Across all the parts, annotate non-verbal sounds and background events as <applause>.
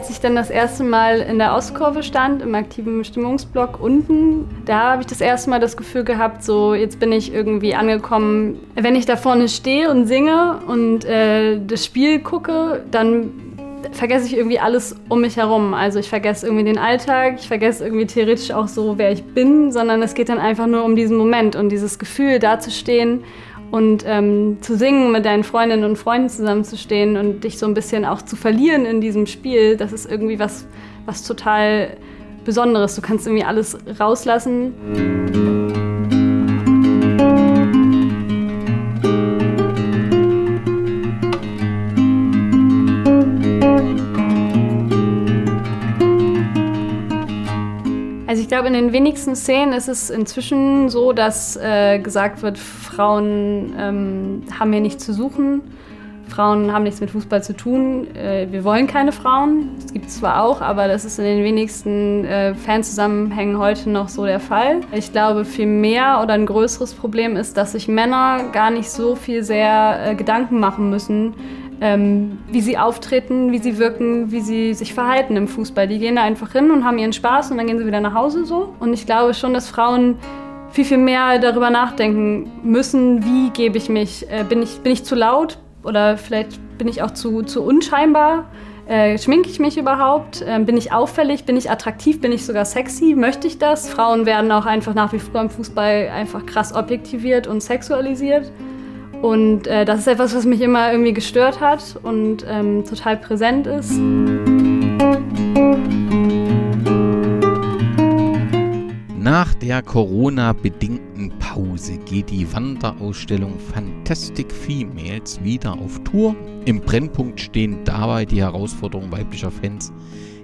Als ich dann das erste Mal in der Ostkurve stand, im aktiven Stimmungsblock unten, da habe ich das erste Mal das Gefühl gehabt, so jetzt bin ich irgendwie angekommen. Wenn ich da vorne stehe und singe und äh, das Spiel gucke, dann vergesse ich irgendwie alles um mich herum. Also ich vergesse irgendwie den Alltag, ich vergesse irgendwie theoretisch auch so, wer ich bin, sondern es geht dann einfach nur um diesen Moment und dieses Gefühl, da zu stehen und ähm, zu singen, mit deinen Freundinnen und Freunden zusammenzustehen und dich so ein bisschen auch zu verlieren in diesem Spiel, das ist irgendwie was, was total Besonderes. Du kannst irgendwie alles rauslassen. Glaube, in den wenigsten Szenen ist es inzwischen so, dass äh, gesagt wird, Frauen ähm, haben hier nichts zu suchen, Frauen haben nichts mit Fußball zu tun, äh, wir wollen keine Frauen. Das gibt es zwar auch, aber das ist in den wenigsten äh, Fanzusammenhängen heute noch so der Fall. Ich glaube, viel mehr oder ein größeres Problem ist, dass sich Männer gar nicht so viel sehr äh, Gedanken machen müssen, ähm, wie sie auftreten, wie sie wirken, wie sie sich verhalten im Fußball. Die gehen da einfach hin und haben ihren Spaß und dann gehen sie wieder nach Hause so. Und ich glaube schon, dass Frauen viel, viel mehr darüber nachdenken müssen, wie gebe ich mich, äh, bin, ich, bin ich zu laut oder vielleicht bin ich auch zu, zu unscheinbar. Äh, schminke ich mich überhaupt? Äh, bin ich auffällig? Bin ich attraktiv? Bin ich sogar sexy? Möchte ich das? Frauen werden auch einfach nach wie vor im Fußball einfach krass objektiviert und sexualisiert. Und äh, das ist etwas, was mich immer irgendwie gestört hat und ähm, total präsent ist. Nach der Corona-bedingten Pause geht die Wanderausstellung Fantastic Females wieder auf Tour. Im Brennpunkt stehen dabei die Herausforderungen weiblicher Fans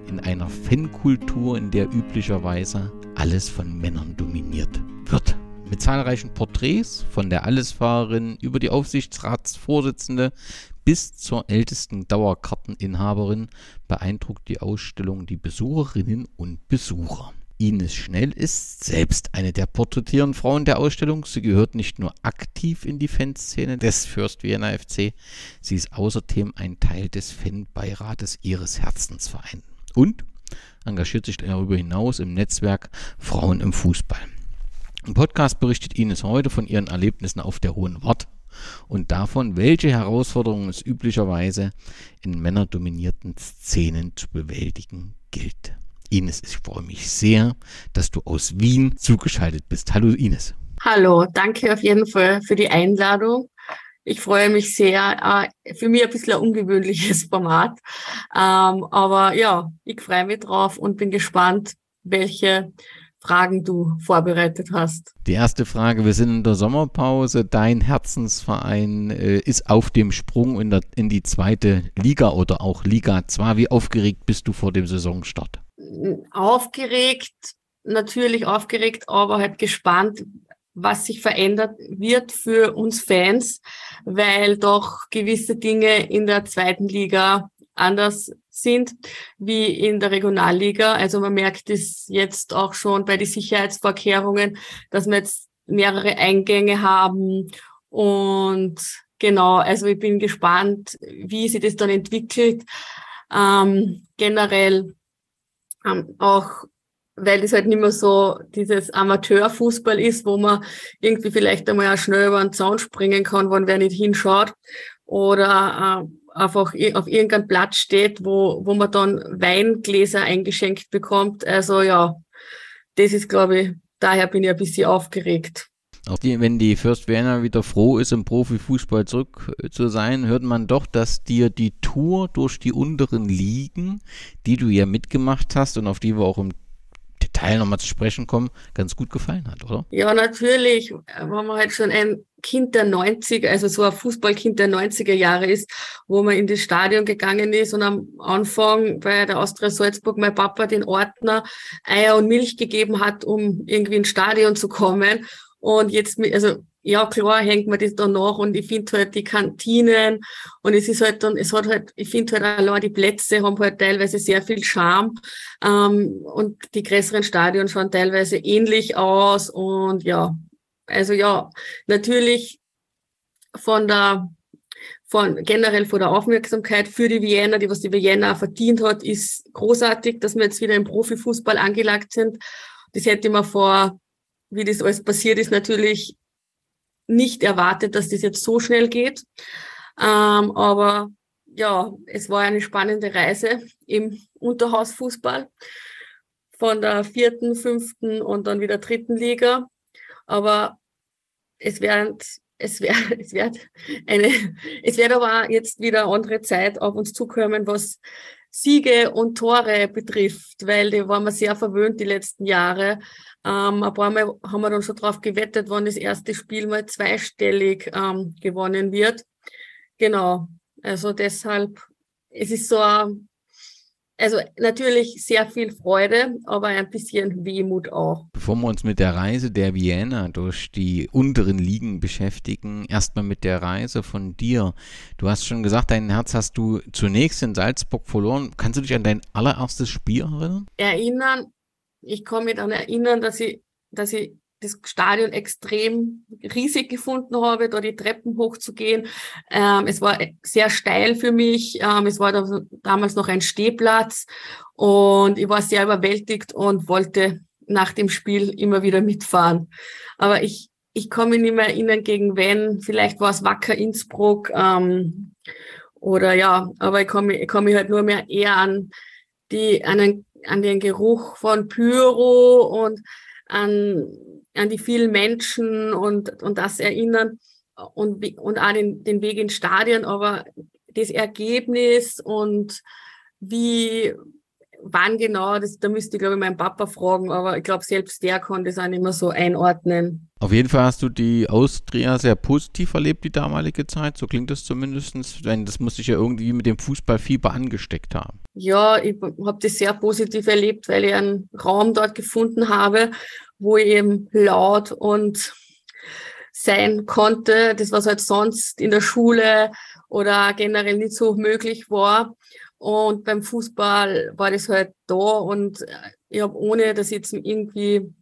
in einer Fankultur, in der üblicherweise alles von Männern dominiert wird mit zahlreichen Porträts von der Allesfahrerin über die Aufsichtsratsvorsitzende bis zur ältesten Dauerkarteninhaberin beeindruckt die Ausstellung die Besucherinnen und Besucher. Ines Schnell ist selbst eine der porträtierenden Frauen der Ausstellung. Sie gehört nicht nur aktiv in die Fanszene des Fürst Vienna FC, sie ist außerdem ein Teil des Fanbeirates ihres Herzensvereins und engagiert sich darüber hinaus im Netzwerk Frauen im Fußball. Im Podcast berichtet Ines heute von ihren Erlebnissen auf der Hohen Wart und davon, welche Herausforderungen es üblicherweise in männerdominierten Szenen zu bewältigen gilt. Ines, ich freue mich sehr, dass du aus Wien zugeschaltet bist. Hallo Ines. Hallo, danke auf jeden Fall für die Einladung. Ich freue mich sehr. Äh, für mich ein bisschen ein ungewöhnliches <laughs> Format. Ähm, aber ja, ich freue mich drauf und bin gespannt, welche Fragen du vorbereitet hast. Die erste Frage, wir sind in der Sommerpause. Dein Herzensverein äh, ist auf dem Sprung in, der, in die zweite Liga oder auch Liga 2. Wie aufgeregt bist du vor dem Saisonstart? Aufgeregt, natürlich aufgeregt, aber halt gespannt, was sich verändert wird für uns Fans, weil doch gewisse Dinge in der zweiten Liga anders sind wie in der Regionalliga. Also man merkt es jetzt auch schon bei den Sicherheitsvorkehrungen, dass wir jetzt mehrere Eingänge haben und genau, also ich bin gespannt, wie sich das dann entwickelt. Ähm, generell ähm, auch weil es halt nicht mehr so dieses Amateurfußball ist, wo man irgendwie vielleicht einmal auch schnell über den Zaun springen kann, wenn wer nicht hinschaut. Oder äh, einfach auf irgendeinem Platz steht, wo, wo man dann Weingläser eingeschenkt bekommt. Also ja, das ist, glaube ich, daher bin ich ein bisschen aufgeregt. Auch die, wenn die Fürst Werner wieder froh ist, im Profifußball zurück äh, zu sein, hört man doch, dass dir die Tour durch die unteren Ligen, die du ja mitgemacht hast und auf die wir auch im Detail nochmal zu sprechen kommen, ganz gut gefallen hat, oder? Ja, natürlich. Wenn man halt schon ein Kind der 90er, also so ein Fußballkind der 90er Jahre ist, wo man in das Stadion gegangen ist und am Anfang bei der Austria Salzburg mein Papa den Ordner Eier und Milch gegeben hat, um irgendwie ins Stadion zu kommen. Und jetzt, also ja klar hängt man das dann nach und ich finde halt die Kantinen und es ist halt dann, es hat halt, ich finde halt allein die Plätze haben halt teilweise sehr viel Charme ähm, und die größeren Stadien schauen teilweise ähnlich aus und ja, also ja, natürlich von der von generell von der Aufmerksamkeit für die Vienna, die was die Vienna verdient hat, ist großartig, dass wir jetzt wieder im Profifußball angelagt sind. Das hätte man vor, wie das alles passiert ist, natürlich nicht erwartet, dass das jetzt so schnell geht. Ähm, aber ja, es war eine spannende Reise im Unterhausfußball von der vierten, fünften und dann wieder dritten Liga. Aber es wird, es wird, <laughs> es wird eine, es wird aber jetzt wieder andere Zeit auf uns zukommen, was Siege und Tore betrifft, weil die waren wir sehr verwöhnt die letzten Jahre. Ähm, ein paar Mal haben wir dann schon drauf gewettet, wann das erste Spiel mal zweistellig ähm, gewonnen wird. Genau. Also deshalb, es ist so ein also natürlich sehr viel Freude, aber ein bisschen Wehmut auch. Bevor wir uns mit der Reise der Vienna durch die unteren Ligen beschäftigen, erstmal mit der Reise von dir. Du hast schon gesagt, dein Herz hast du zunächst in Salzburg verloren. Kannst du dich an dein allererstes Spiel erinnern? Erinnern, ich kann mich daran erinnern, dass ich, dass ich das Stadion extrem riesig gefunden habe, da die Treppen hochzugehen. Ähm, es war sehr steil für mich. Ähm, es war da, damals noch ein Stehplatz und ich war sehr überwältigt und wollte nach dem Spiel immer wieder mitfahren. Aber ich, ich kann mich nicht mehr erinnern, gegen wen. Vielleicht war es Wacker Innsbruck ähm, oder ja, aber ich mich, ich kann halt nur mehr eher an die, an den, an den Geruch von Pyro und an an die vielen Menschen und, und das erinnern und, und auch den, den Weg ins Stadion, aber das Ergebnis und wie, wann genau, das, da müsste ich glaube ich meinen Papa fragen, aber ich glaube selbst der kann das auch nicht mehr so einordnen. Auf jeden Fall hast du die Austria sehr positiv erlebt, die damalige Zeit, so klingt das zumindest, denn das muss sich ja irgendwie mit dem Fußballfieber angesteckt haben. Ja, ich habe das sehr positiv erlebt, weil ich einen Raum dort gefunden habe, wo ich eben laut und sein konnte, das was halt sonst in der Schule oder generell nicht so möglich war. Und beim Fußball war das halt da. Und ich habe ohne, dass ich jetzt irgendwie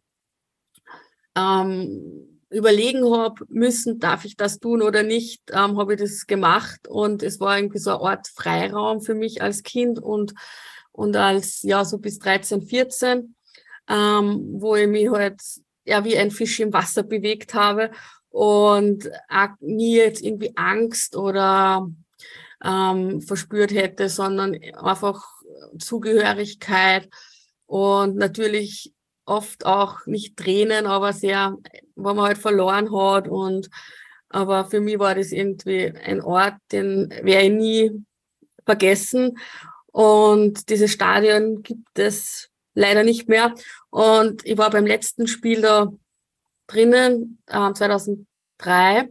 ähm, überlegen habe müssen, darf ich das tun oder nicht, ähm, habe ich das gemacht. Und es war irgendwie so eine Art Freiraum für mich als Kind und und als ja so bis 13, 14 ähm, wo ich mich halt ja wie ein Fisch im Wasser bewegt habe und auch nie jetzt irgendwie Angst oder ähm, verspürt hätte, sondern einfach Zugehörigkeit und natürlich oft auch nicht Tränen, aber sehr, wo man halt verloren hat und aber für mich war das irgendwie ein Ort, den werde ich nie vergessen. Und dieses Stadion gibt es leider nicht mehr. Und ich war beim letzten Spiel da drinnen, äh, 2003.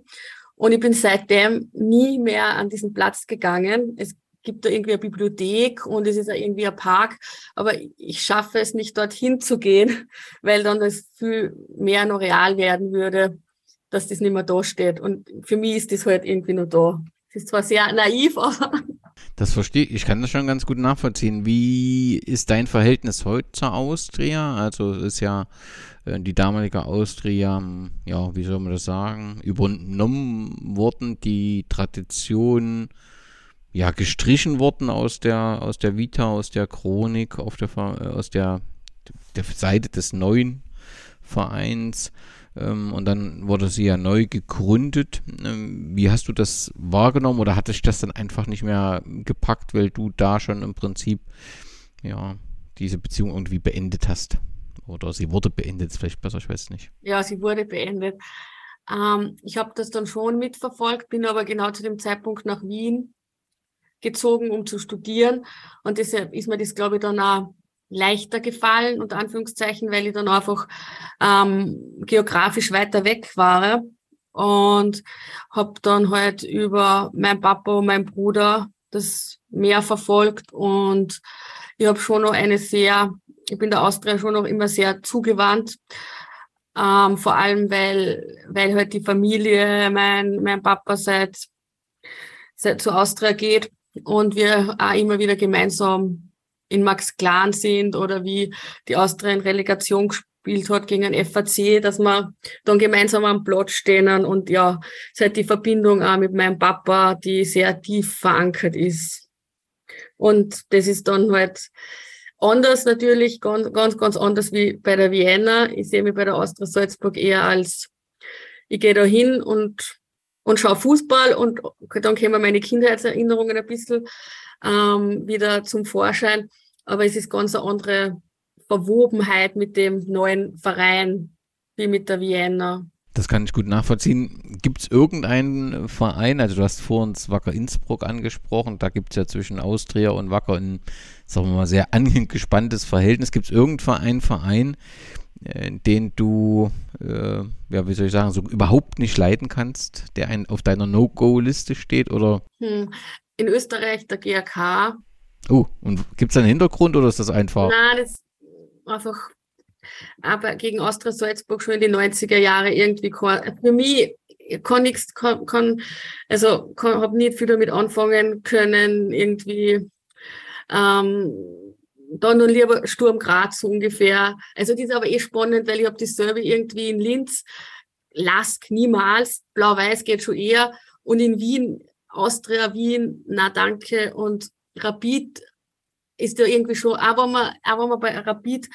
Und ich bin seitdem nie mehr an diesen Platz gegangen. Es gibt da irgendwie eine Bibliothek und es ist ja irgendwie ein Park, aber ich schaffe es nicht dorthin zu gehen, <laughs> weil dann das viel mehr noch real werden würde, dass das nicht mehr da steht. Und für mich ist das halt irgendwie nur da. Es ist zwar sehr naiv, <laughs> aber das verstehe ich. Kann das schon ganz gut nachvollziehen. Wie ist dein Verhältnis heute zur Austria? Also ist ja äh, die damalige Austria, hm, ja, wie soll man das sagen, übernommen worden, die Tradition ja gestrichen worden aus der aus der Vita, aus der Chronik, auf der äh, aus der, der Seite des neuen Vereins. Ähm, und dann wurde sie ja neu gegründet. Ähm, wie hast du das wahrgenommen oder hat dich das dann einfach nicht mehr gepackt, weil du da schon im Prinzip ja diese Beziehung irgendwie beendet hast? Oder sie wurde beendet, ist vielleicht besser, ich weiß nicht. Ja, sie wurde beendet. Ähm, ich habe das dann schon mitverfolgt, bin aber genau zu dem Zeitpunkt nach Wien gezogen, um zu studieren. Und deshalb ist mir das, glaube ich, dann auch leichter gefallen, unter Anführungszeichen, weil ich dann einfach ähm, geografisch weiter weg war und habe dann halt über mein Papa und mein Bruder das mehr verfolgt und ich habe schon noch eine sehr, ich bin der Austria schon noch immer sehr zugewandt, ähm, vor allem weil, weil halt die Familie, mein, mein Papa seit, seit zur Austria geht und wir auch immer wieder gemeinsam in Max Clan sind oder wie die Austria in Relegation gespielt hat gegen ein FAC, dass wir dann gemeinsam am Platz stehen und ja, seit die Verbindung auch mit meinem Papa, die sehr tief verankert ist. Und das ist dann halt anders natürlich, ganz, ganz, ganz anders wie bei der Vienna. Ich sehe mich bei der Austria Salzburg eher als, ich gehe da hin und, und schaue Fußball und dann kommen meine Kindheitserinnerungen ein bisschen ähm, wieder zum Vorschein. Aber es ist ganz eine andere Verwobenheit mit dem neuen Verein wie mit der Vienna. Das kann ich gut nachvollziehen. Gibt es irgendeinen Verein, also du hast vor uns Wacker Innsbruck angesprochen, da gibt es ja zwischen Austria und Wacker ein, sagen wir mal, sehr <laughs> angespanntes Verhältnis. Gibt es irgendeinen Verein, äh, den du, äh, ja, wie soll ich sagen, so überhaupt nicht leiden kannst, der ein, auf deiner No-Go-Liste steht? Oder? Hm. In Österreich der GRK. Oh, und gibt es einen Hintergrund oder ist das einfach? Nein, das ist einfach aber gegen Austria Salzburg schon in die 90er Jahre irgendwie für mich kann nichts, kann, kann also habe nicht viel damit anfangen können, irgendwie ähm, dann nur lieber Sturm Graz so ungefähr. Also das ist aber eh spannend, weil ich habe dasselbe irgendwie in Linz, Lask niemals, Blau-Weiß geht schon eher und in Wien, Austria, Wien, na danke und Rapid ist ja irgendwie schon, auch wenn man, auch wenn man bei Rapid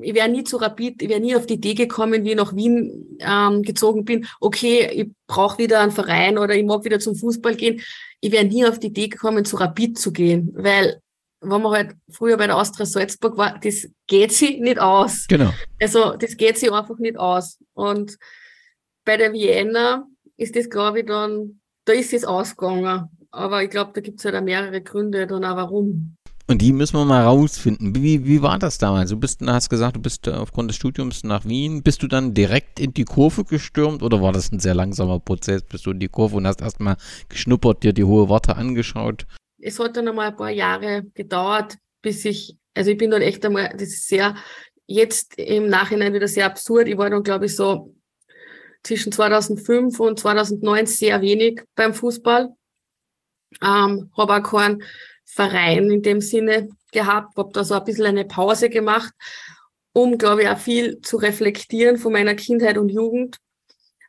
ich wäre nie zu Rapid, ich wäre nie auf die Idee gekommen, wie ich nach Wien ähm, gezogen bin, okay, ich brauche wieder einen Verein oder ich mag wieder zum Fußball gehen. Ich wäre nie auf die Idee gekommen, zu Rapid zu gehen, weil wenn man halt früher bei der Austria Salzburg war, das geht sich nicht aus. Genau. Also das geht sich einfach nicht aus. Und bei der Vienna ist das, glaube ich, dann, da ist es ausgegangen. Aber ich glaube, da gibt es halt auch mehrere Gründe dann auch warum. Und die müssen wir mal rausfinden. Wie, wie war das damals? Du bist, hast gesagt, du bist äh, aufgrund des Studiums nach Wien. Bist du dann direkt in die Kurve gestürmt oder war das ein sehr langsamer Prozess? Bist du in die Kurve und hast erstmal geschnuppert, dir die hohe Warte angeschaut? Es hat dann einmal ein paar Jahre gedauert, bis ich, also ich bin dann echt einmal, das ist sehr, jetzt im Nachhinein wieder sehr absurd. Ich war dann, glaube ich, so zwischen 2005 und 2009 sehr wenig beim Fußball. Ähm, habe auch keinen Verein in dem Sinne gehabt, habe da so ein bisschen eine Pause gemacht, um, glaube ich, auch viel zu reflektieren von meiner Kindheit und Jugend.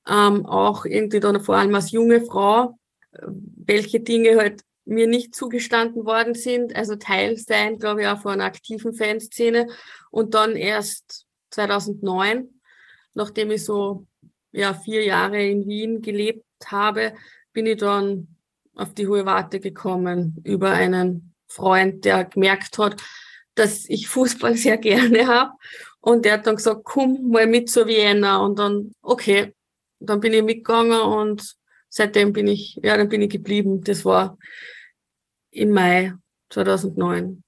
Ähm, auch irgendwie dann vor allem als junge Frau, welche Dinge halt mir nicht zugestanden worden sind, also Teil sein, glaube ich, auch von einer aktiven Fanszene. Und dann erst 2009, nachdem ich so ja, vier Jahre in Wien gelebt habe, bin ich dann auf die hohe Warte gekommen über einen Freund, der gemerkt hat, dass ich Fußball <laughs> sehr gerne habe. Und der hat dann gesagt, komm mal mit zur Vienna. Und dann, okay, dann bin ich mitgegangen und seitdem bin ich, ja, dann bin ich geblieben. Das war im Mai 2009.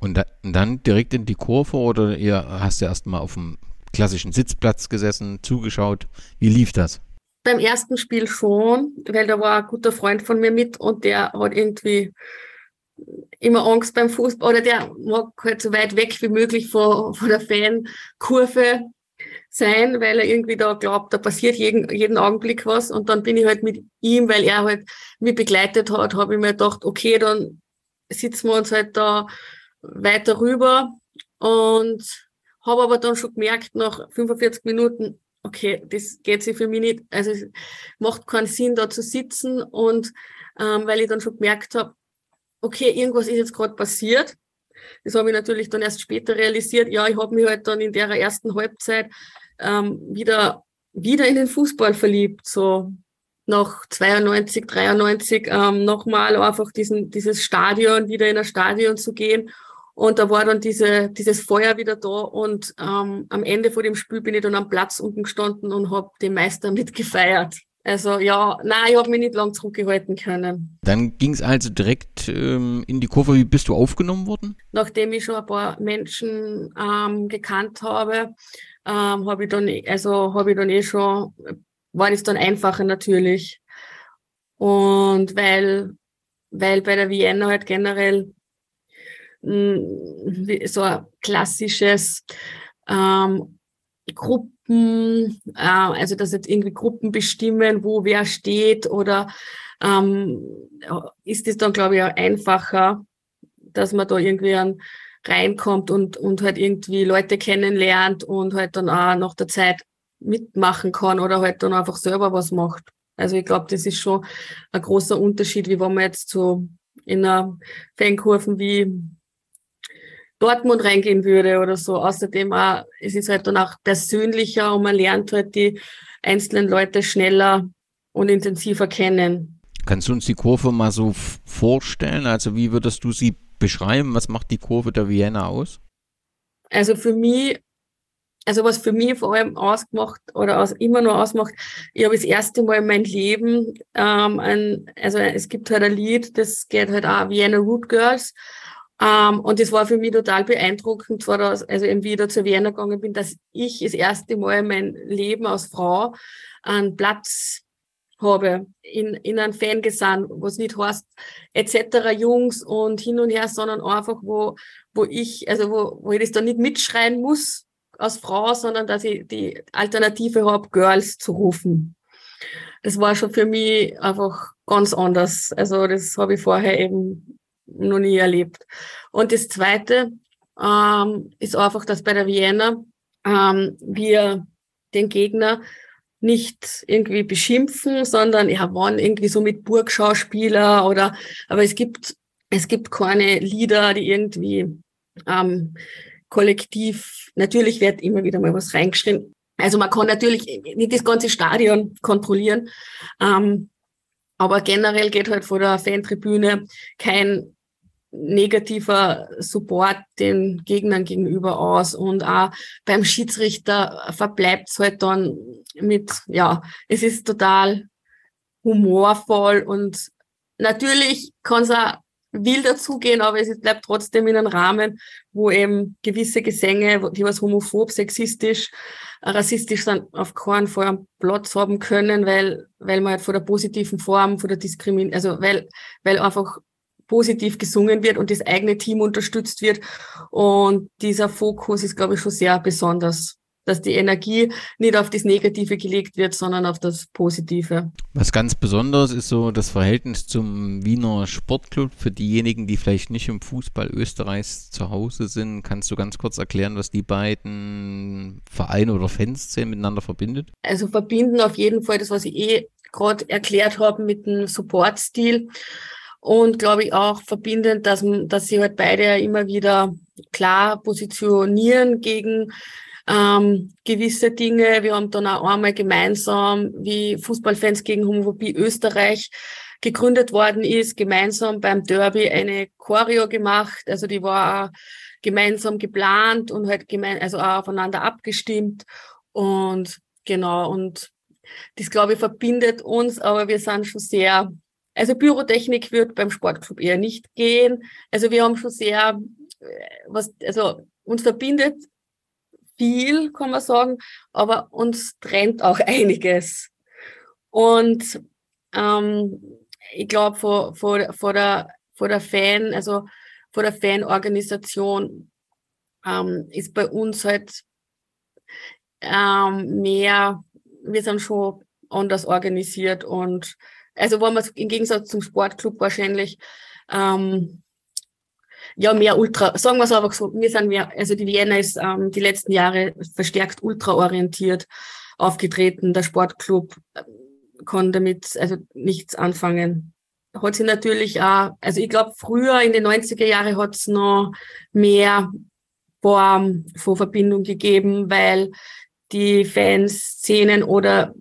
Und dann direkt in die Kurve oder ihr hast du erst mal auf dem klassischen Sitzplatz gesessen, zugeschaut? Wie lief das? beim ersten Spiel schon, weil da war ein guter Freund von mir mit und der hat irgendwie immer Angst beim Fußball oder der mag halt so weit weg wie möglich von, von der Fankurve sein, weil er irgendwie da glaubt, da passiert jeden, jeden Augenblick was und dann bin ich halt mit ihm, weil er halt mich begleitet hat, habe ich mir gedacht, okay, dann sitzen wir uns halt da weiter rüber und habe aber dann schon gemerkt, nach 45 Minuten, okay, das geht sich für mich nicht, also es macht keinen Sinn, da zu sitzen und ähm, weil ich dann schon gemerkt habe, okay, irgendwas ist jetzt gerade passiert. Das habe ich natürlich dann erst später realisiert. Ja, ich habe mich halt dann in der ersten Halbzeit ähm, wieder, wieder in den Fußball verliebt. So nach 92, 93 ähm, nochmal einfach diesen, dieses Stadion, wieder in ein Stadion zu gehen und da war dann diese, dieses Feuer wieder da und ähm, am Ende vor dem Spiel bin ich dann am Platz unten gestanden und habe den Meister <laughs> mitgefeiert. Also ja, nein, ich habe mich nicht lang zurückgehalten können. Dann ging es also direkt ähm, in die Kurve. Wie bist du aufgenommen worden? Nachdem ich schon ein paar Menschen ähm, gekannt habe, ähm, habe ich dann, also habe ich dann eh schon, war das dann einfacher natürlich. Und weil, weil bei der Vienna halt generell so ein klassisches ähm, Gruppen, äh, also dass jetzt irgendwie Gruppen bestimmen, wo wer steht oder ähm, ist es dann, glaube ich, auch einfacher, dass man da irgendwie einen reinkommt und, und halt irgendwie Leute kennenlernt und halt dann auch nach der Zeit mitmachen kann oder halt dann einfach selber was macht. Also ich glaube, das ist schon ein großer Unterschied, wie wenn man jetzt so in einer Fankurven wie Dortmund reingehen würde oder so. Außerdem auch, es ist halt dann auch persönlicher und man lernt halt die einzelnen Leute schneller und intensiver kennen. Kannst du uns die Kurve mal so vorstellen? Also wie würdest du sie beschreiben? Was macht die Kurve der Vienna aus? Also für mich, also was für mich vor allem ausgemacht oder aus, immer nur ausmacht, ich habe das erste Mal in meinem Leben, ähm, ein, also es gibt halt ein Lied, das geht halt auch Vienna Root Girls. Ähm, und das war für mich total beeindruckend, zwar dass, also eben wieder zur Vienna gegangen bin, dass ich das erste Mal in meinem Leben als Frau einen Platz habe in, in einem Fangesang, was nicht heißt, etc. Jungs und hin und her, sondern einfach, wo, wo ich, also wo, wo ich das dann nicht mitschreien muss als Frau, sondern dass ich die Alternative habe, Girls zu rufen. Das war schon für mich einfach ganz anders. Also das habe ich vorher eben noch nie erlebt. Und das Zweite ähm, ist einfach, dass bei der Vienna ähm, wir den Gegner nicht irgendwie beschimpfen, sondern ja, waren irgendwie so mit Burgschauspieler oder, aber es gibt, es gibt keine Lieder, die irgendwie ähm, kollektiv, natürlich wird immer wieder mal was reingeschrieben. Also man kann natürlich nicht das ganze Stadion kontrollieren, ähm, aber generell geht halt vor der Fantribüne kein negativer Support den Gegnern gegenüber aus. Und auch beim Schiedsrichter verbleibt es halt dann mit, ja, es ist total humorvoll und natürlich kann es auch will dazugehen, aber es bleibt trotzdem in einem Rahmen, wo eben gewisse Gesänge, die was homophob, sexistisch, rassistisch sind, auf keinen Fall Platz haben können, weil, weil man halt von der positiven Form, von der Diskriminierung, also weil, weil einfach positiv gesungen wird und das eigene Team unterstützt wird. Und dieser Fokus ist, glaube ich, schon sehr besonders dass die Energie nicht auf das Negative gelegt wird, sondern auf das Positive. Was ganz besonders ist so das Verhältnis zum Wiener Sportclub. Für diejenigen, die vielleicht nicht im Fußball Österreichs zu Hause sind, kannst du ganz kurz erklären, was die beiden Vereine oder Fanszenen miteinander verbindet? Also verbinden auf jeden Fall das, was ich eh gerade erklärt habe mit dem Supportstil und glaube ich auch verbindend, dass, dass sie halt beide immer wieder klar positionieren gegen ähm, gewisse Dinge. Wir haben dann auch einmal gemeinsam, wie Fußballfans gegen Homophobie Österreich gegründet worden ist, gemeinsam beim Derby eine Choreo gemacht. Also die war auch gemeinsam geplant und halt gemein, also auch aufeinander abgestimmt. Und genau, und das glaube ich verbindet uns, aber wir sind schon sehr also Pyrotechnik wird beim Sportclub eher nicht gehen. Also wir haben schon sehr, äh, was, also uns verbindet viel, kann man sagen, aber uns trennt auch <laughs> einiges. Und ähm, ich glaube, vor, vor, vor, der, vor der Fan, also vor der Fanorganisation ähm, ist bei uns halt ähm, mehr, wir sind schon anders organisiert und also wo man im Gegensatz zum Sportclub wahrscheinlich ähm, ja mehr Ultra, sagen wir es einfach so, wir sind mehr, also die Vienna ist ähm, die letzten Jahre verstärkt ultraorientiert aufgetreten. Der Sportclub äh, kann damit also nichts anfangen. Hat sie natürlich auch, also ich glaube, früher in den 90er Jahren hat es noch mehr Form von Verbindung gegeben, weil die Fans Szenen oder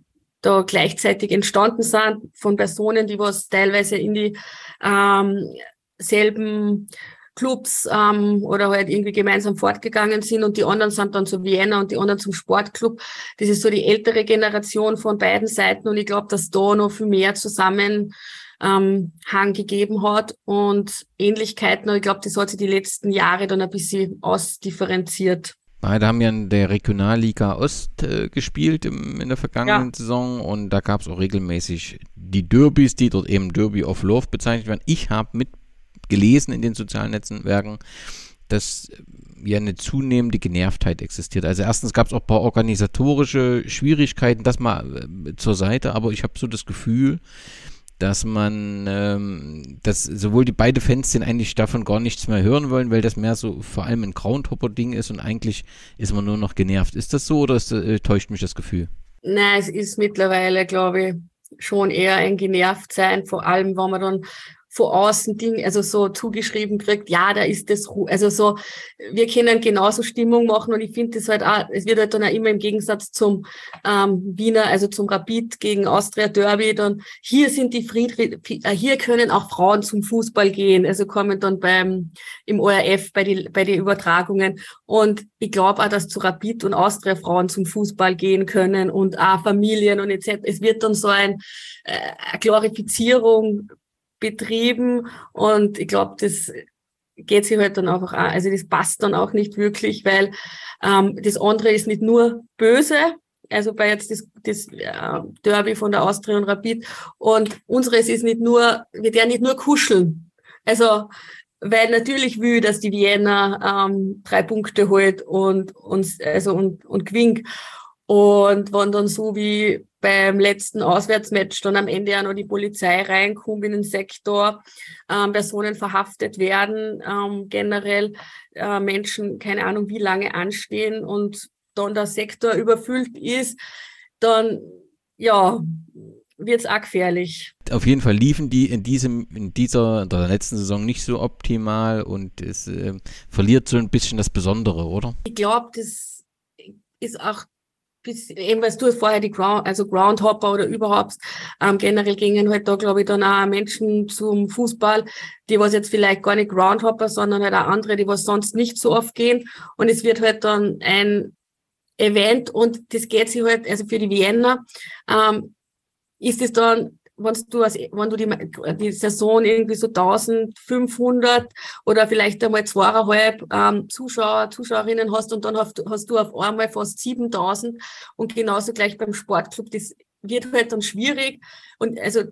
da gleichzeitig entstanden sind von Personen, die was teilweise in die ähm, selben Clubs ähm, oder halt irgendwie gemeinsam fortgegangen sind und die anderen sind dann zu Vienna und die anderen zum Sportclub. Das ist so die ältere Generation von beiden Seiten und ich glaube, dass da noch viel mehr Zusammenhang ähm, gegeben hat und Ähnlichkeiten. Und ich glaube, das hat sich die letzten Jahre dann ein bisschen ausdifferenziert. Beide haben ja in der Regionalliga Ost äh, gespielt im, in der vergangenen ja. Saison und da gab es auch regelmäßig die Derbys, die dort eben Derby of Love bezeichnet werden. Ich habe mitgelesen in den sozialen Netzwerken, dass ja eine zunehmende Genervtheit existiert. Also erstens gab es auch ein paar organisatorische Schwierigkeiten, das mal äh, zur Seite, aber ich habe so das Gefühl, dass man, ähm, dass sowohl die beiden Fans sind eigentlich davon gar nichts mehr hören wollen, weil das mehr so vor allem ein Groundhopper-Ding ist und eigentlich ist man nur noch genervt. Ist das so oder ist, äh, täuscht mich das Gefühl? Nein, es ist mittlerweile, glaube ich, schon eher ein genervt sein, vor allem, wenn man dann von außen Ding, also so zugeschrieben kriegt, ja, da ist das, also so, wir können genauso Stimmung machen und ich finde das halt auch, es wird halt dann auch immer im Gegensatz zum ähm, Wiener, also zum Rapid gegen Austria Derby, dann hier sind die Friedrich, äh, hier können auch Frauen zum Fußball gehen, also kommen dann beim, im ORF bei die, bei den Übertragungen. Und ich glaube auch, dass zu Rapid und Austria Frauen zum Fußball gehen können und auch Familien und etc. Es wird dann so ein, äh, eine Glorifizierung betrieben und ich glaube, das geht sich halt dann einfach auch, also das passt dann auch nicht wirklich, weil ähm, das andere ist nicht nur böse, also bei jetzt das, das äh, Derby von der Austria und Rapid und unseres ist nicht nur, wir werden nicht nur kuscheln. Also weil natürlich will, dass die Vienna ähm, drei Punkte holt und uns also und und gewinnt. Und wenn dann so wie beim letzten Auswärtsmatch dann am Ende ja noch die Polizei reinkommt in den Sektor, ähm, Personen verhaftet werden, ähm, generell äh, Menschen, keine Ahnung, wie lange anstehen und dann der Sektor überfüllt ist, dann ja, wird es auch gefährlich. Auf jeden Fall liefen die in diesem, in dieser, in der letzten Saison nicht so optimal und es äh, verliert so ein bisschen das Besondere, oder? Ich glaube, das ist auch bis, eben weil du vorher die Ground, also Groundhopper oder überhaupt, ähm, generell gingen halt da, glaube ich, dann auch Menschen zum Fußball, die was jetzt vielleicht gar nicht Groundhopper, sondern halt auch andere, die was sonst nicht so oft gehen. Und es wird halt dann ein Event und das geht sich halt, also für die Vienna, ähm, ist es dann wenn du, als, wenn du die, die Saison irgendwie so 1500 oder vielleicht einmal zweieinhalb ähm, Zuschauer, Zuschauerinnen hast und dann hast, hast du auf einmal fast 7000 und genauso gleich beim Sportclub, das wird halt dann schwierig. Und also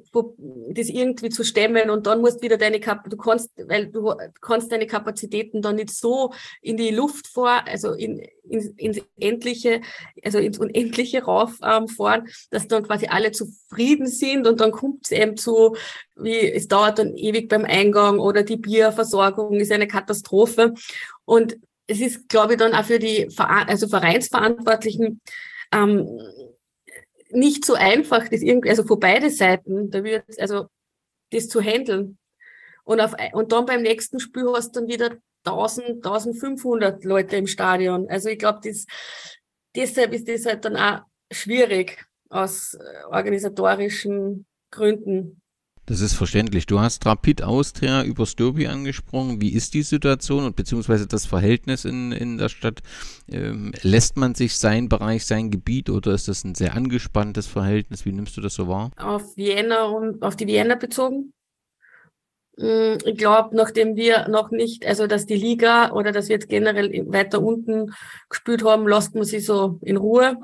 das irgendwie zu stemmen und dann musst wieder deine Kap du kannst weil du kannst deine Kapazitäten dann nicht so in die Luft vor also in, in ins endliche also ins unendliche rauf ähm, fahren dass dann quasi alle zufrieden sind und dann kommt es eben zu wie es dauert dann ewig beim Eingang oder die Bierversorgung ist eine Katastrophe. Und es ist glaube ich dann auch für die also Vereinsverantwortlichen ähm, nicht so einfach, das irgendwie, also von beide Seiten, da wird, also das zu handeln. Und, auf, und dann beim nächsten Spiel hast du dann wieder 1000, 1500 Leute im Stadion. Also ich glaube, das, deshalb ist das halt dann auch schwierig aus äh, organisatorischen Gründen. Das ist verständlich. Du hast Rapid Austria über Derby angesprochen. Wie ist die Situation und beziehungsweise das Verhältnis in, in der Stadt? Ähm, lässt man sich sein Bereich, sein Gebiet oder ist das ein sehr angespanntes Verhältnis? Wie nimmst du das so wahr? Auf Vienna und auf die Vienna bezogen? Mm, ich glaube, nachdem wir noch nicht, also dass die Liga oder dass wir jetzt generell weiter unten gespielt haben, lässt man sie so in Ruhe.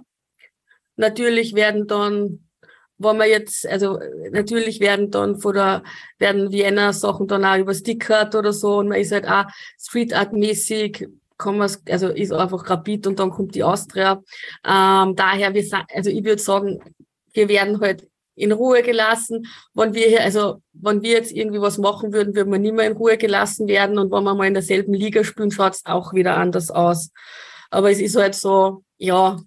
Natürlich werden dann wo man jetzt, also natürlich werden dann von der, werden Vienna Sachen dann auch über Stickert oder so und man ist halt auch Street Art mäßig, kann man, also ist einfach Rapid und dann kommt die Austria. Ähm, daher, wir, also ich würde sagen, wir werden halt in Ruhe gelassen. Wenn wir hier, also wenn wir jetzt irgendwie was machen würden, würden wir nicht mehr in Ruhe gelassen werden und wenn wir mal in derselben Liga spielen, schaut es auch wieder anders aus. Aber es ist halt so, ja,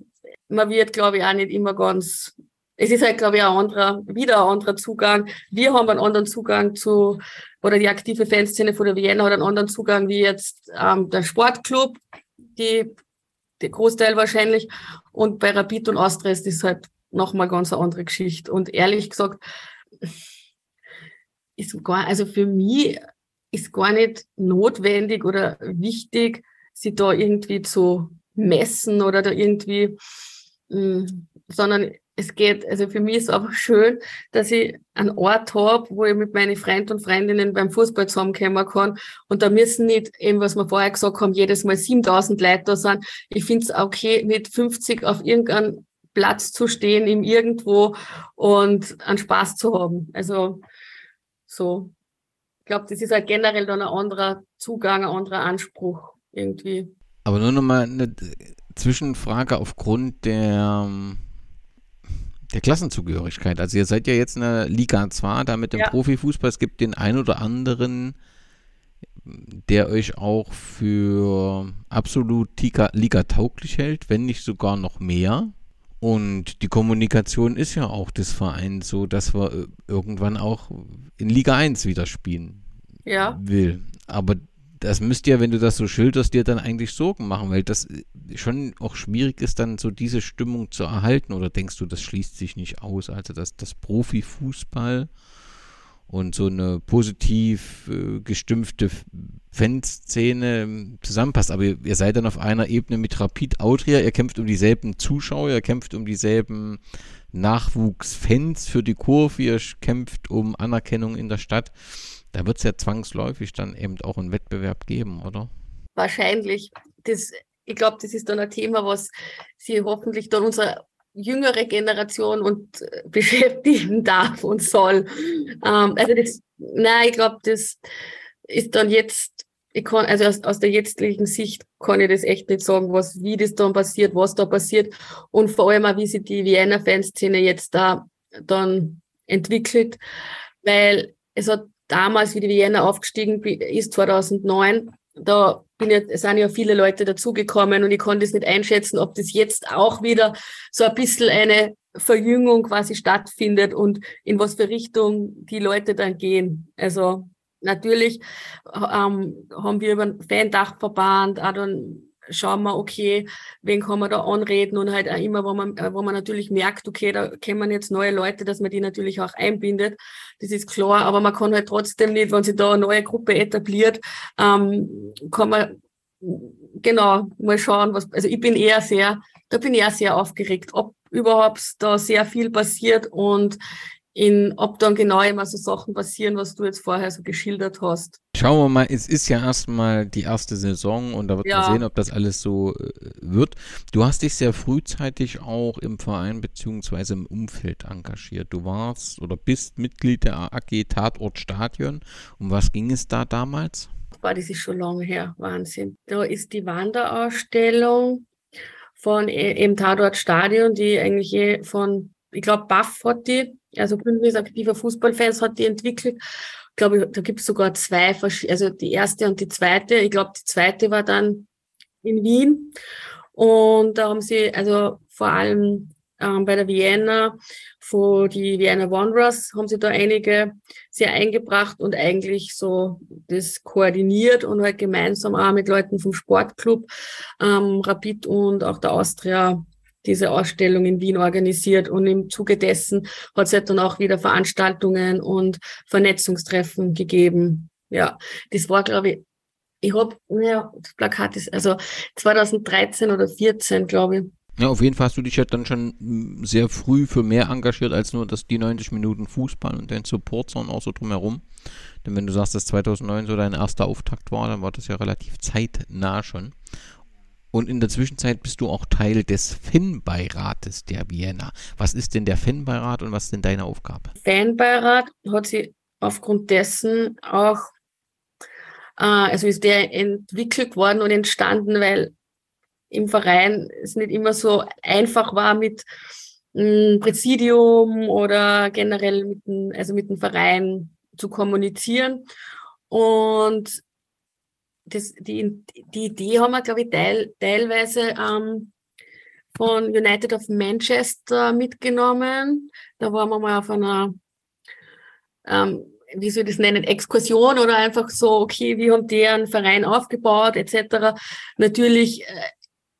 man wird, glaube ich, auch nicht immer ganz es ist halt, glaube ich, ein anderer, wieder ein anderer Zugang. Wir haben einen anderen Zugang zu, oder die aktive Fanszene von der Vienna hat einen anderen Zugang wie jetzt ähm, der Sportclub, die, der Großteil wahrscheinlich. Und bei Rapid und Austria ist das halt nochmal ganz eine andere Geschichte. Und ehrlich gesagt, ist gar, also für mich ist gar nicht notwendig oder wichtig, sie da irgendwie zu messen oder da irgendwie, mh, mm, sondern es geht, also für mich ist es einfach schön, dass ich einen Ort habe, wo ich mit meinen Freunden und Freundinnen beim Fußball zusammenkommen kann. Und da müssen nicht, eben was wir vorher gesagt haben, jedes Mal 7000 Leute da sein. Ich finde es okay, mit 50 auf irgendeinem Platz zu stehen, im Irgendwo und einen Spaß zu haben. Also so. Ich glaube, das ist halt generell dann ein anderer Zugang, ein anderer Anspruch irgendwie. Aber nur nochmal eine Zwischenfrage aufgrund der der Klassenzugehörigkeit. Also ihr seid ja jetzt in der Liga 2, da mit dem ja. Profifußball. Es gibt den einen oder anderen, der euch auch für absolut Liga-tauglich hält, wenn nicht sogar noch mehr. Und die Kommunikation ist ja auch des Vereins so, dass wir äh, irgendwann auch in Liga 1 wieder spielen ja. will. Aber das müsste ja, wenn du das so schilderst, dir dann eigentlich Sorgen machen, weil das schon auch schwierig ist, dann so diese Stimmung zu erhalten. Oder denkst du, das schließt sich nicht aus? Also, dass das Profifußball und so eine positiv äh, gestimmte Fanszene ähm, zusammenpasst. Aber ihr, ihr, seid dann auf einer Ebene mit Rapid Autria. Ihr kämpft um dieselben Zuschauer, ihr kämpft um dieselben Nachwuchsfans für die Kurve, ihr kämpft um Anerkennung in der Stadt. Da wird es ja zwangsläufig dann eben auch einen Wettbewerb geben, oder? Wahrscheinlich. Das, ich glaube, das ist dann ein Thema, was sie hoffentlich dann unsere jüngere Generation und äh, <laughs> beschäftigen darf und soll. Ähm, also das, nein, ich glaube, das ist dann jetzt, ich kann, also aus, aus der jetzigen Sicht kann ich das echt nicht sagen, was, wie das dann passiert, was da passiert und vor allem auch, wie sich die Vienna Fanszene jetzt da dann entwickelt, weil es hat damals, wie die Vienna aufgestiegen ist, 2009, da bin ja, sind ja viele Leute dazugekommen und ich konnte es nicht einschätzen, ob das jetzt auch wieder so ein bisschen eine Verjüngung quasi stattfindet und in was für Richtung die Leute dann gehen. Also natürlich ähm, haben wir über den Fan-Dachverband auch schauen wir, okay, wen kann man da anreden und halt auch immer, wo man, wo man natürlich merkt, okay, da kennen jetzt neue Leute, dass man die natürlich auch einbindet. Das ist klar, aber man kann halt trotzdem nicht, wenn sich da eine neue Gruppe etabliert, ähm, kann man genau mal schauen, was, also ich bin eher sehr, da bin ich eher sehr aufgeregt, ob überhaupt da sehr viel passiert und in, ob dann genau immer so Sachen passieren, was du jetzt vorher so geschildert hast. Schauen wir mal, es ist ja erstmal die erste Saison und da wird ja. man sehen, ob das alles so äh, wird. Du hast dich sehr frühzeitig auch im Verein beziehungsweise im Umfeld engagiert. Du warst oder bist Mitglied der AG Tatort Stadion. Um was ging es da damals? Boah, das ist schon lange her, Wahnsinn. Da ist die Wanderausstellung von äh, im Tatort Stadion, die eigentlich eh von, ich glaube, Buff hat die also Bündnis aktiver Fußballfans hat die entwickelt. Ich glaube, da gibt es sogar zwei, also die erste und die zweite. Ich glaube, die zweite war dann in Wien. Und da haben sie, also vor allem ähm, bei der Vienna, vor die Vienna Wanderers, haben sie da einige sehr eingebracht und eigentlich so das koordiniert und halt gemeinsam auch mit Leuten vom Sportclub, ähm, Rapid und auch der Austria diese Ausstellung in Wien organisiert und im Zuge dessen hat es halt dann auch wieder Veranstaltungen und Vernetzungstreffen gegeben. Ja, das war, glaube ich, ich habe, ja, das Plakat ist also 2013 oder 14, glaube ich. Ja, auf jeden Fall hast du dich ja dann schon sehr früh für mehr engagiert als nur das die 90 Minuten Fußball und den Support, sondern auch so drumherum. Denn wenn du sagst, dass 2009 so dein erster Auftakt war, dann war das ja relativ zeitnah schon. Und in der Zwischenzeit bist du auch Teil des Fanbeirates der Vienna. Was ist denn der Fanbeirat und was ist denn deine Aufgabe? Fanbeirat hat sie aufgrund dessen auch, äh, also ist der entwickelt worden und entstanden, weil im Verein es nicht immer so einfach war mit mh, hm, Präsidium oder generell mit dem, also mit dem Verein zu kommunizieren. Und das, die, die Idee haben wir, glaube ich, teil, teilweise ähm, von United of Manchester mitgenommen. Da waren wir mal auf einer, ähm, wie soll ich das nennen, Exkursion oder einfach so, okay, wie haben die einen Verein aufgebaut, etc. Natürlich äh,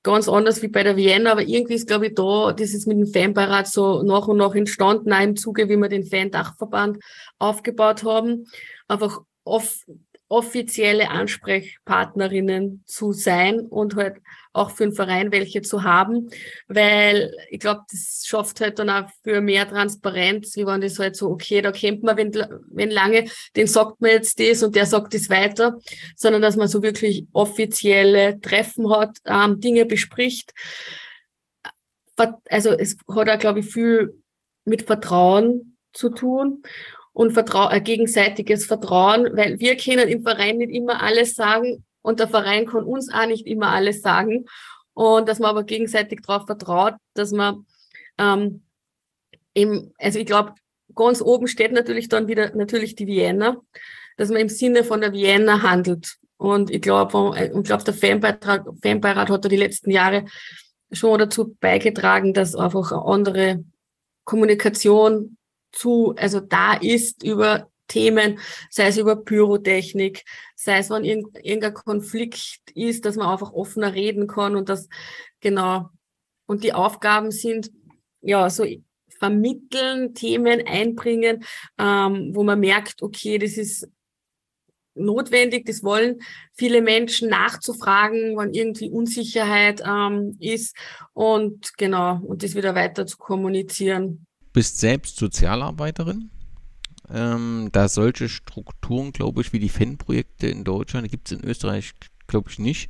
ganz anders wie bei der Vienna, aber irgendwie ist, glaube ich, da, das ist mit dem Fanbeirat so nach und nach entstanden, auch im Zuge, wie wir den Fan-Dachverband aufgebaut haben. Einfach oft offizielle Ansprechpartnerinnen zu sein und halt auch für den Verein welche zu haben, weil ich glaube, das schafft halt dann auch für mehr Transparenz, wie wenn das halt so, okay, da kennt man, wenn, wenn lange, den sagt man jetzt das und der sagt das weiter, sondern dass man so wirklich offizielle Treffen hat, ähm, Dinge bespricht. Also es hat auch, glaube ich, viel mit Vertrauen zu tun und Vertrau äh, gegenseitiges Vertrauen, weil wir können im Verein nicht immer alles sagen und der Verein kann uns auch nicht immer alles sagen und dass man aber gegenseitig darauf vertraut, dass man ähm, im, also ich glaube, ganz oben steht natürlich dann wieder natürlich die Vienna, dass man im Sinne von der Vienna handelt. Und ich glaube, ich glaube, der Fanbeitrag, Fanbeirat hat da die letzten Jahre schon dazu beigetragen, dass einfach eine andere Kommunikation zu, also da ist über Themen, sei es über Pyrotechnik, sei es, wenn irgendein Konflikt ist, dass man einfach offener reden kann und das, genau. Und die Aufgaben sind, ja, so vermitteln, Themen einbringen, ähm, wo man merkt, okay, das ist notwendig, das wollen viele Menschen nachzufragen, wann irgendwie Unsicherheit ähm, ist und genau, und das wieder weiter zu kommunizieren. Bist selbst Sozialarbeiterin? Ähm, da solche Strukturen, glaube ich, wie die Fanprojekte in Deutschland, gibt es in Österreich, glaube ich, nicht.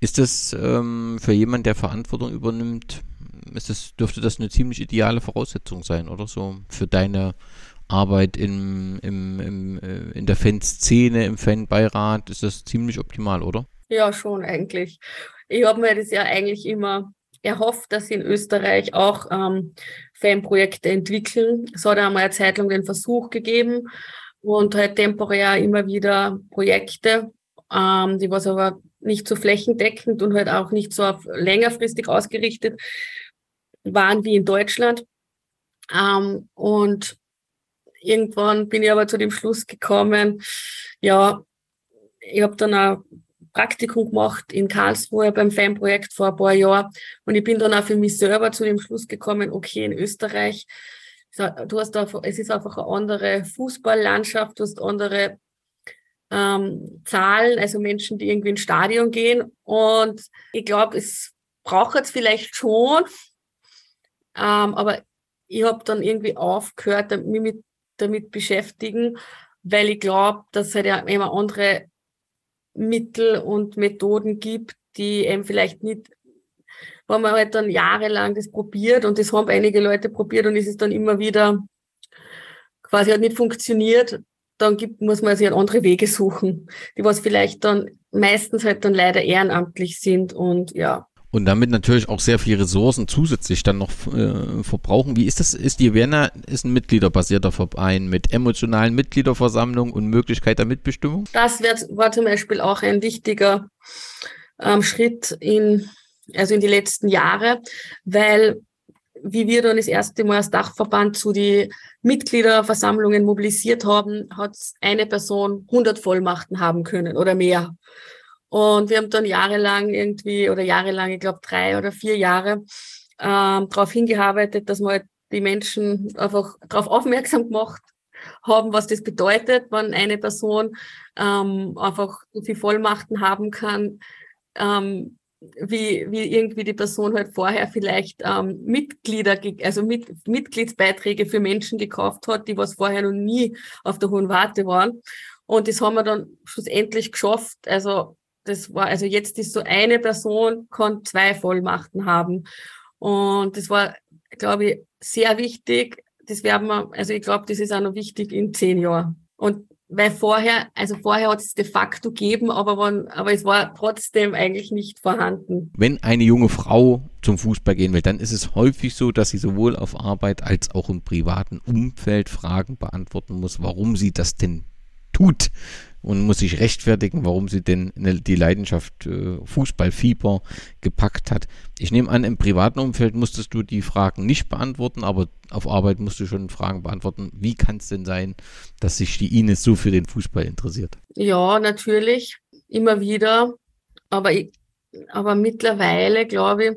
Ist das ähm, für jemanden, der Verantwortung übernimmt, ist das, dürfte das eine ziemlich ideale Voraussetzung sein, oder so, für deine Arbeit im, im, im, äh, in der Fanszene, im Fanbeirat, ist das ziemlich optimal, oder? Ja, schon eigentlich. Ich habe mir das ja eigentlich immer erhofft, dass sie in Österreich auch ähm, Fanprojekte entwickeln. Es hat einmal eine Zeit lang den Versuch gegeben und halt temporär immer wieder Projekte, ähm, die was aber nicht so flächendeckend und halt auch nicht so auf längerfristig ausgerichtet waren wie in Deutschland. Ähm, und irgendwann bin ich aber zu dem Schluss gekommen, ja, ich habe dann auch Praktikum gemacht in Karlsruhe beim Fanprojekt vor ein paar Jahren. Und ich bin dann auch für mich selber zu dem Schluss gekommen, okay, in Österreich, du hast einfach, es ist einfach eine andere Fußballlandschaft, du hast andere ähm, Zahlen, also Menschen, die irgendwie ins Stadion gehen. Und ich glaube, es braucht jetzt vielleicht schon, ähm, aber ich habe dann irgendwie aufgehört, mich mit, damit beschäftigen, weil ich glaube, dass es halt ja immer andere Mittel und Methoden gibt, die eben vielleicht nicht, wenn man halt dann jahrelang das probiert und das haben einige Leute probiert und ist es dann immer wieder quasi halt nicht funktioniert, dann gibt, muss man sich halt andere Wege suchen, die was vielleicht dann meistens halt dann leider ehrenamtlich sind und ja. Und damit natürlich auch sehr viele Ressourcen zusätzlich dann noch äh, verbrauchen. Wie ist das? Ist die Vienna ist ein mitgliederbasierter Verein mit emotionalen Mitgliederversammlungen und Möglichkeit der Mitbestimmung? Das wird, war zum Beispiel auch ein wichtiger ähm, Schritt in, also in die letzten Jahre, weil wie wir dann das erste Mal als Dachverband zu die Mitgliederversammlungen mobilisiert haben, hat eine Person 100 Vollmachten haben können oder mehr. Und wir haben dann jahrelang irgendwie, oder jahrelang, ich glaube drei oder vier Jahre, ähm, darauf hingearbeitet, dass wir halt die Menschen einfach darauf aufmerksam gemacht haben, was das bedeutet, wenn eine Person ähm, einfach so viel Vollmachten haben kann, ähm, wie, wie irgendwie die Person halt vorher vielleicht ähm, Mitglieder, also mit, Mitgliedsbeiträge für Menschen gekauft hat, die was vorher noch nie auf der hohen Warte waren. Und das haben wir dann schlussendlich geschafft. Also das war, also jetzt ist so eine Person, kann zwei Vollmachten haben. Und das war, glaube ich, sehr wichtig. Das werden wir, also ich glaube, das ist auch noch wichtig in zehn Jahren. Und weil vorher, also vorher hat es de facto gegeben, aber, wann, aber es war trotzdem eigentlich nicht vorhanden. Wenn eine junge Frau zum Fußball gehen will, dann ist es häufig so, dass sie sowohl auf Arbeit als auch im privaten Umfeld Fragen beantworten muss, warum sie das denn tut und muss sich rechtfertigen, warum sie denn die Leidenschaft äh, Fußballfieber gepackt hat. Ich nehme an, im privaten Umfeld musstest du die Fragen nicht beantworten, aber auf Arbeit musst du schon Fragen beantworten. Wie kann es denn sein, dass sich die Ines so für den Fußball interessiert? Ja, natürlich, immer wieder. Aber, ich, aber mittlerweile, glaube ich,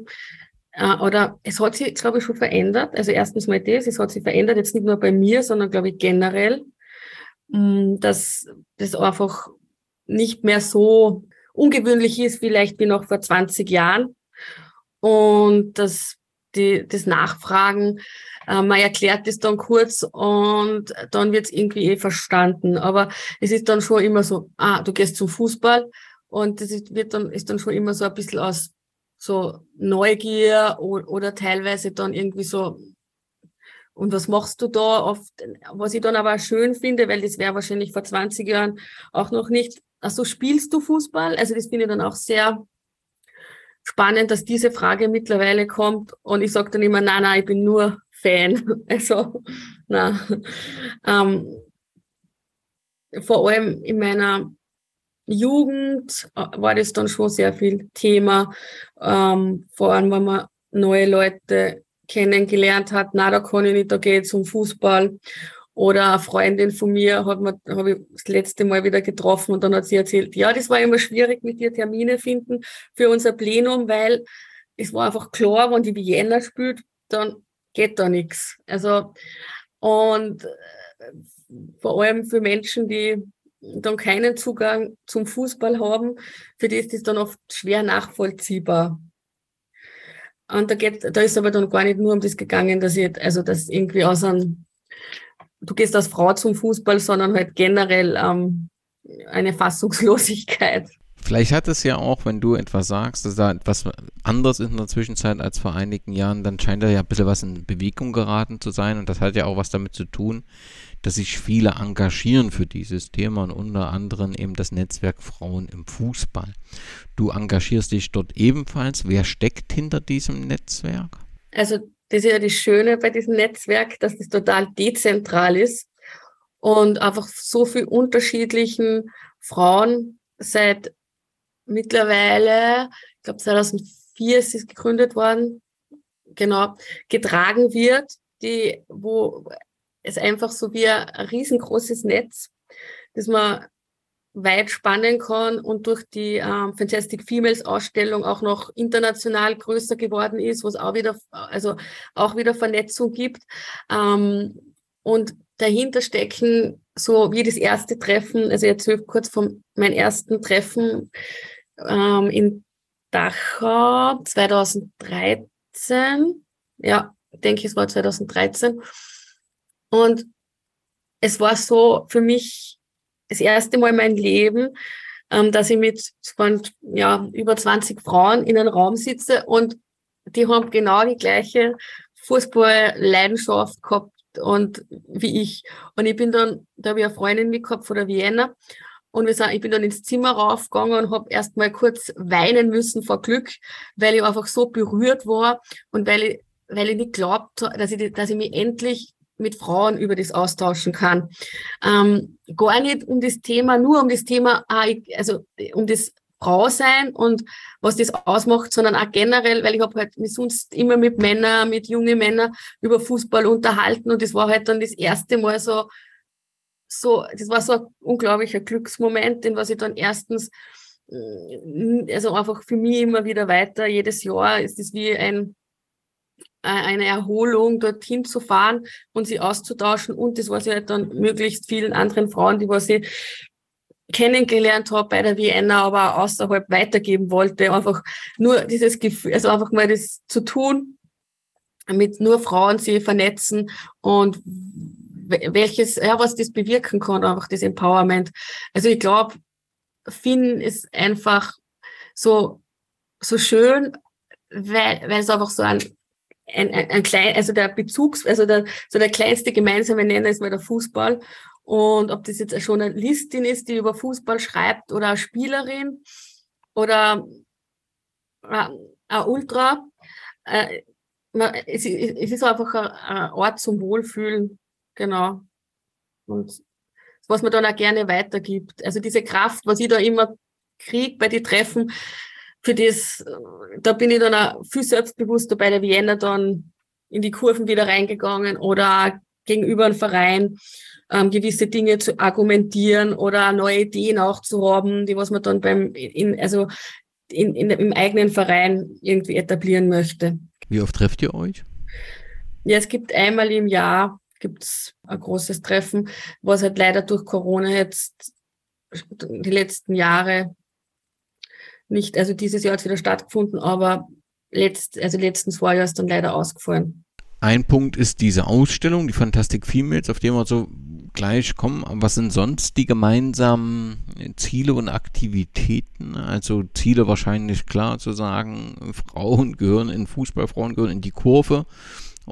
äh, oder es hat sich, glaube ich, schon verändert. Also erstens mal das, es hat sich verändert, jetzt nicht nur bei mir, sondern, glaube ich, generell. Mm, dass das einfach nicht mehr so ungewöhnlich ist, vielleicht wie noch vor 20 Jahren. Und dass die, das Nachfragen, äh, man erklärt es dann kurz und dann wird es irgendwie eh verstanden. Aber es ist dann schon immer so, ah, du gehst zum Fußball und das ist, wird dann, ist dann schon immer so ein bisschen aus so Neugier oder, oder teilweise dann irgendwie so, und was machst du da oft, was ich dann aber schön finde, weil das wäre wahrscheinlich vor 20 Jahren auch noch nicht, also spielst du Fußball? Also das finde ich dann auch sehr spannend, dass diese Frage mittlerweile kommt und ich sage dann immer, nein, nein, ich bin nur Fan. <laughs> Also, na, ähm, vor allem in meiner Jugend äh, war das dann schon sehr viel Thema. Ähm, vor allem, wenn man neue Leute kennengelernt hat, na, da kann ich nicht, da gehe ich zum Fußball. Oder eine Freundin von mir hat man, habe ich das letzte Mal wieder getroffen und dann hat sie erzählt, ja, das war immer schwierig mit ihr Termine finden für unser Plenum, weil es war einfach klar, wenn die Vienna spielt, dann geht da nichts. Also, und äh, vor allem für Menschen, die dann keinen Zugang zum Fußball haben, für die ist das dann oft schwer nachvollziehbar. Und da geht, da ist aber dann gar nicht nur um das gegangen, dass ich, also das irgendwie aus einem, du gehst als Frau zum Fußball, sondern halt generell ähm, eine Fassungslosigkeit. Vielleicht hat es ja auch, wenn du etwas sagst, dass da etwas anderes ist in der Zwischenzeit als vor einigen Jahren, dann scheint da ja ein bisschen was in Bewegung geraten zu sein und das hat ja auch was damit zu tun, dass sich viele engagieren für dieses Thema und unter anderem eben das Netzwerk Frauen im Fußball. Du engagierst dich dort ebenfalls. Wer steckt hinter diesem Netzwerk? Also das ist ja das Schöne bei diesem Netzwerk, dass es total dezentral ist und einfach so viel unterschiedlichen Frauen seit mittlerweile, ich glaube 2004 ist es gegründet worden, genau, getragen wird, die, wo es einfach so wie ein riesengroßes Netz, das man weit spannen kann und durch die ähm, Fantastic Females Ausstellung auch noch international größer geworden ist, wo es auch wieder, also auch wieder Vernetzung gibt. Ähm, und dahinter stecken so wie das erste Treffen, also erzähle kurz von meinem ersten Treffen ähm, in Dachau 2013. Ja, denke ich, es war 2013. Und es war so für mich das erste Mal in meinem Leben, ähm, dass ich mit ja, über 20 Frauen in einem Raum sitze und die haben genau die gleiche Fußball-Leidenschaft gehabt und wie ich. Und ich bin dann, da habe ich eine Freundin mitgehabt von der Vienna und wir sind, ich bin dann ins Zimmer raufgegangen und habe erst mal kurz weinen müssen vor Glück, weil ich einfach so berührt war und weil ich, weil ich nicht glaubt, dass ich, dass ich mich endlich mit Frauen über das austauschen kann. Ähm, gar nicht um das Thema, nur um das Thema, ah, also um das Frau sein und was das ausmacht, sondern auch generell, weil ich habe halt mich sonst immer mit Männern, mit jungen Männern über Fußball unterhalten und das war halt dann das erste Mal so, so, das war so ein unglaublicher Glücksmoment, den was ich dann erstens, äh, also einfach für mich immer wieder weiter, jedes Jahr ist das wie ein, eine Erholung, dorthin zu fahren und sie auszutauschen und das was ich halt dann möglichst vielen anderen Frauen, die was ich kennengelernt habe bei der Vienna, aber auch außerhalb weitergeben wollte. Einfach nur dieses Gefühl, also einfach mal das zu tun, mit nur Frauen sie vernetzen und welches, ja, was das bewirken kann, einfach das Empowerment. Also ich glaube, Finn ist einfach so, so schön, weil, weil es einfach so ein ein, ein, ein klein, also der Bezugs, also der, so der kleinste gemeinsame Nenner ist mal der Fußball. Und ob das jetzt eine Journalistin ist, die über Fußball schreibt oder eine Spielerin oder ein Ultra, äh, es, es ist einfach ein, ein Ort zum Wohlfühlen, genau. Und was man dann auch gerne weitergibt. Also diese Kraft, was ich da immer kriege bei den Treffen, für das, da bin ich dann auch viel selbstbewusster bei der Vienna dann in die Kurven wieder reingegangen oder gegenüber einem Verein ähm, gewisse Dinge zu argumentieren oder neue Ideen auch zu haben, die was man dann beim, in, also in, in, im eigenen Verein irgendwie etablieren möchte. Wie oft trefft ihr euch? Ja, es gibt einmal im Jahr gibt's ein großes Treffen, was halt leider durch Corona jetzt die letzten Jahre nicht, also dieses Jahr hat es wieder stattgefunden, aber letzt, also letzten zwei Jahre ist dann leider ausgefallen. Ein Punkt ist diese Ausstellung, die Fantastic Females, auf die wir so gleich kommen. Was sind sonst die gemeinsamen Ziele und Aktivitäten? Also Ziele wahrscheinlich klar zu sagen, Frauen gehören in Fußball, Frauen gehören in die Kurve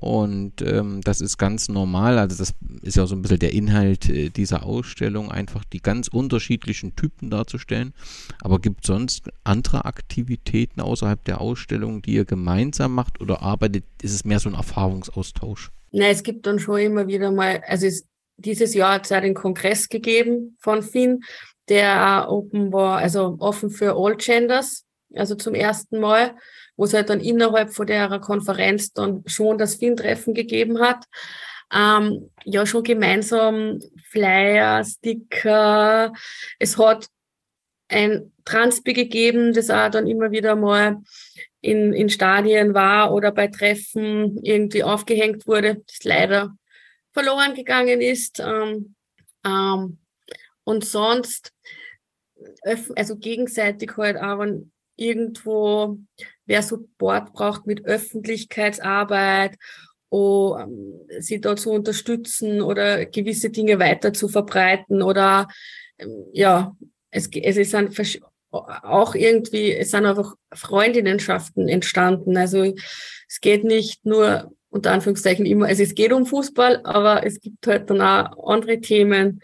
und ähm, das ist ganz normal. Also das ist ja so ein bisschen der Inhalt äh, dieser Ausstellung, einfach die ganz unterschiedlichen Typen darzustellen. Aber gibt es sonst andere Aktivitäten außerhalb der Ausstellung, die ihr gemeinsam macht oder arbeitet? Ist es mehr so ein Erfahrungsaustausch? Na, es gibt dann schon immer wieder mal, also es, dieses Jahr hat es ja den Kongress gegeben von Finn, der auch open war, also offen für All Genders, also zum ersten Mal, wo es halt dann innerhalb von der Konferenz dann schon das Finn-Treffen gegeben hat. Ähm, ja, schon gemeinsam Flyer, Sticker. Es hat ein Transpi gegeben, das auch dann immer wieder mal in, in Stadien war oder bei Treffen irgendwie aufgehängt wurde, das leider verloren gegangen ist. Ähm, ähm, und sonst, also gegenseitig halt auch, wenn irgendwo wer Support braucht mit Öffentlichkeitsarbeit, oh, sie dort zu unterstützen oder gewisse Dinge weiter zu verbreiten oder ähm, ja, es, es ist ein auch irgendwie, es sind einfach Freundinnenschaften entstanden. Also es geht nicht nur unter Anführungszeichen immer, also es geht um Fußball, aber es gibt halt dann auch andere Themen,